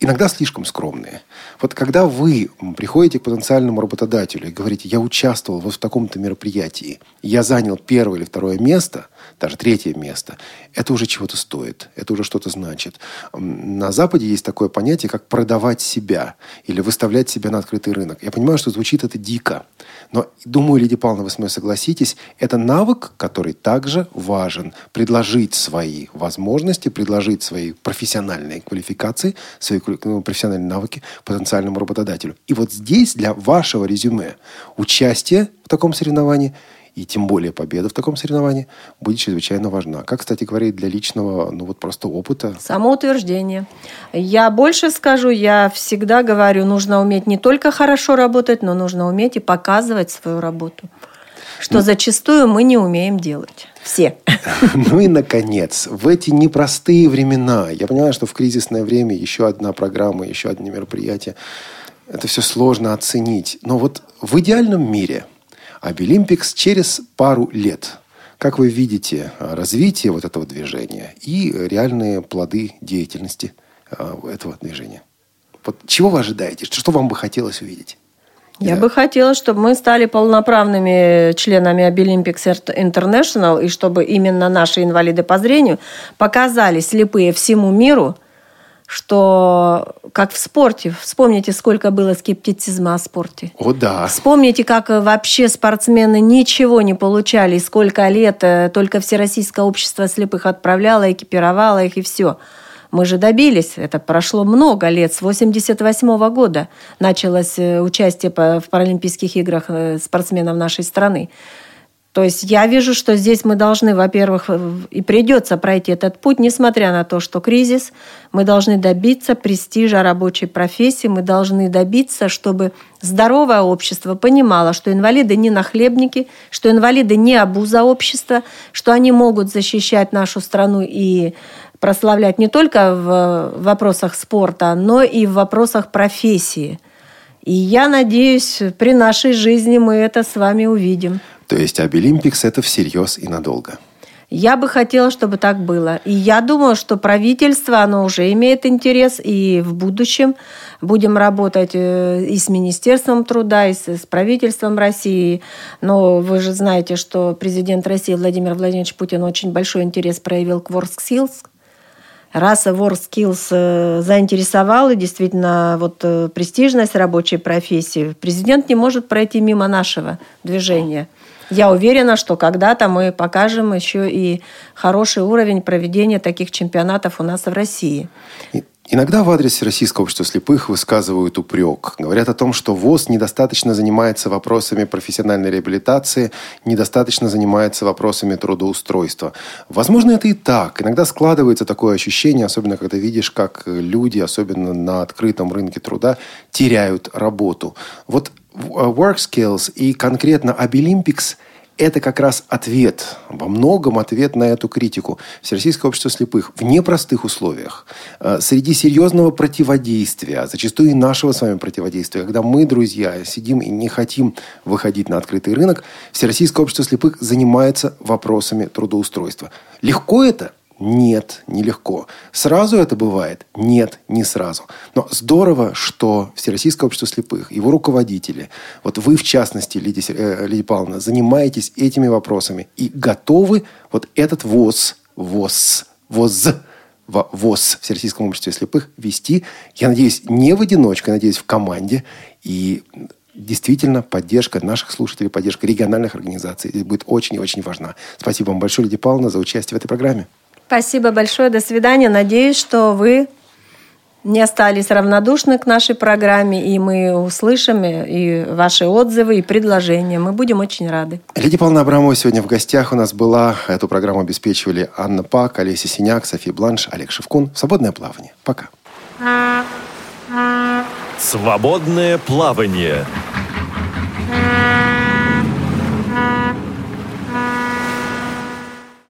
иногда слишком скромные. Вот когда вы приходите к потенциальному работодателю и говорите, я участвовал вот в таком-то мероприятии, я занял первое или второе место, даже третье место, это уже чего-то стоит, это уже что-то значит. На Западе есть такое понятие, как продавать себя или выставлять себя на открытый рынок. Я понимаю, что звучит это дико, но думаю, Лидия Павловна, вы с мной согласитесь, это навык, который также важен. Предложить свои возможности, предложить свои профессиональные квалификации, свои ну, профессиональные навыки потенциальному работодателю. И вот здесь для вашего резюме участие в таком соревновании и тем более победа в таком соревновании будет чрезвычайно важна. Как, кстати говоря, для личного, ну вот просто опыта. Самоутверждение. Я больше скажу, я всегда говорю, нужно уметь не только хорошо работать, но нужно уметь и показывать свою работу. Что ну, зачастую мы не умеем делать. Все. <laughs> Ну и, наконец, в эти непростые времена, я понимаю, что в кризисное время еще одна программа, еще одно мероприятие, это все сложно оценить. Но вот в идеальном мире – Обилимпикс через пару лет. Как вы видите а, развитие вот этого движения и реальные плоды деятельности а, этого движения? Вот чего вы ожидаете? Что вам бы хотелось увидеть? Я да. бы хотела, чтобы мы стали полноправными членами Обилимпикс International, и чтобы именно наши инвалиды по зрению показали слепые всему миру – что как в спорте, вспомните, сколько было скептицизма о спорте. О, да. Вспомните, как вообще спортсмены ничего не получали, сколько лет э, только Всероссийское общество слепых отправляло, экипировало их, и все. Мы же добились, это прошло много лет, с 88 года началось э, участие в Паралимпийских играх э, спортсменов нашей страны. То есть я вижу, что здесь мы должны, во-первых, и придется пройти этот путь, несмотря на то, что кризис, мы должны добиться престижа рабочей профессии, мы должны добиться, чтобы здоровое общество понимало, что инвалиды не нахлебники, что инвалиды не обуза общества, что они могут защищать нашу страну и прославлять не только в вопросах спорта, но и в вопросах профессии. И я надеюсь, при нашей жизни мы это с вами увидим. То есть Обилимпикс – это всерьез и надолго. Я бы хотела, чтобы так было. И я думаю, что правительство, оно уже имеет интерес, и в будущем будем работать э, и с Министерством труда, и с правительством России. Но вы же знаете, что президент России Владимир Владимирович Путин очень большой интерес проявил к WorkSkills, Раз WorkSkills э, заинтересовал, и действительно вот э, престижность рабочей профессии, президент не может пройти мимо нашего движения. Я уверена, что когда-то мы покажем еще и хороший уровень проведения таких чемпионатов у нас в России. Иногда в адрес Российского общества слепых высказывают упрек. Говорят о том, что ВОЗ недостаточно занимается вопросами профессиональной реабилитации, недостаточно занимается вопросами трудоустройства. Возможно, это и так. Иногда складывается такое ощущение, особенно когда видишь, как люди, особенно на открытом рынке труда, теряют работу. Вот WorkSkills и конкретно Abilimpics – это как раз ответ, во многом ответ на эту критику. Всероссийское общество слепых в непростых условиях, э, среди серьезного противодействия, зачастую и нашего с вами противодействия, когда мы, друзья, сидим и не хотим выходить на открытый рынок, Всероссийское общество слепых занимается вопросами трудоустройства. Легко это? Нет, нелегко. Сразу это бывает? Нет, не сразу. Но здорово, что Всероссийское общество слепых, его руководители, вот вы в частности, Лидия, э, Лидия Павловна, занимаетесь этими вопросами и готовы вот этот ВОЗ, ВОЗ, ВОЗ, ВОЗ Всероссийском обществе слепых вести, я надеюсь, не в одиночку, я надеюсь, в команде. И действительно поддержка наших слушателей, поддержка региональных организаций будет очень и очень важна. Спасибо вам большое, Лидия Павловна, за участие в этой программе. Спасибо большое. До свидания. Надеюсь, что вы не остались равнодушны к нашей программе, и мы услышим и ваши отзывы, и предложения. Мы будем очень рады. Лидия Павловна Абрамова сегодня в гостях у нас была. Эту программу обеспечивали Анна Пак, Олеся Синяк, София Бланш, Олег Шевкун. Свободное плавание. Пока. Свободное плавание.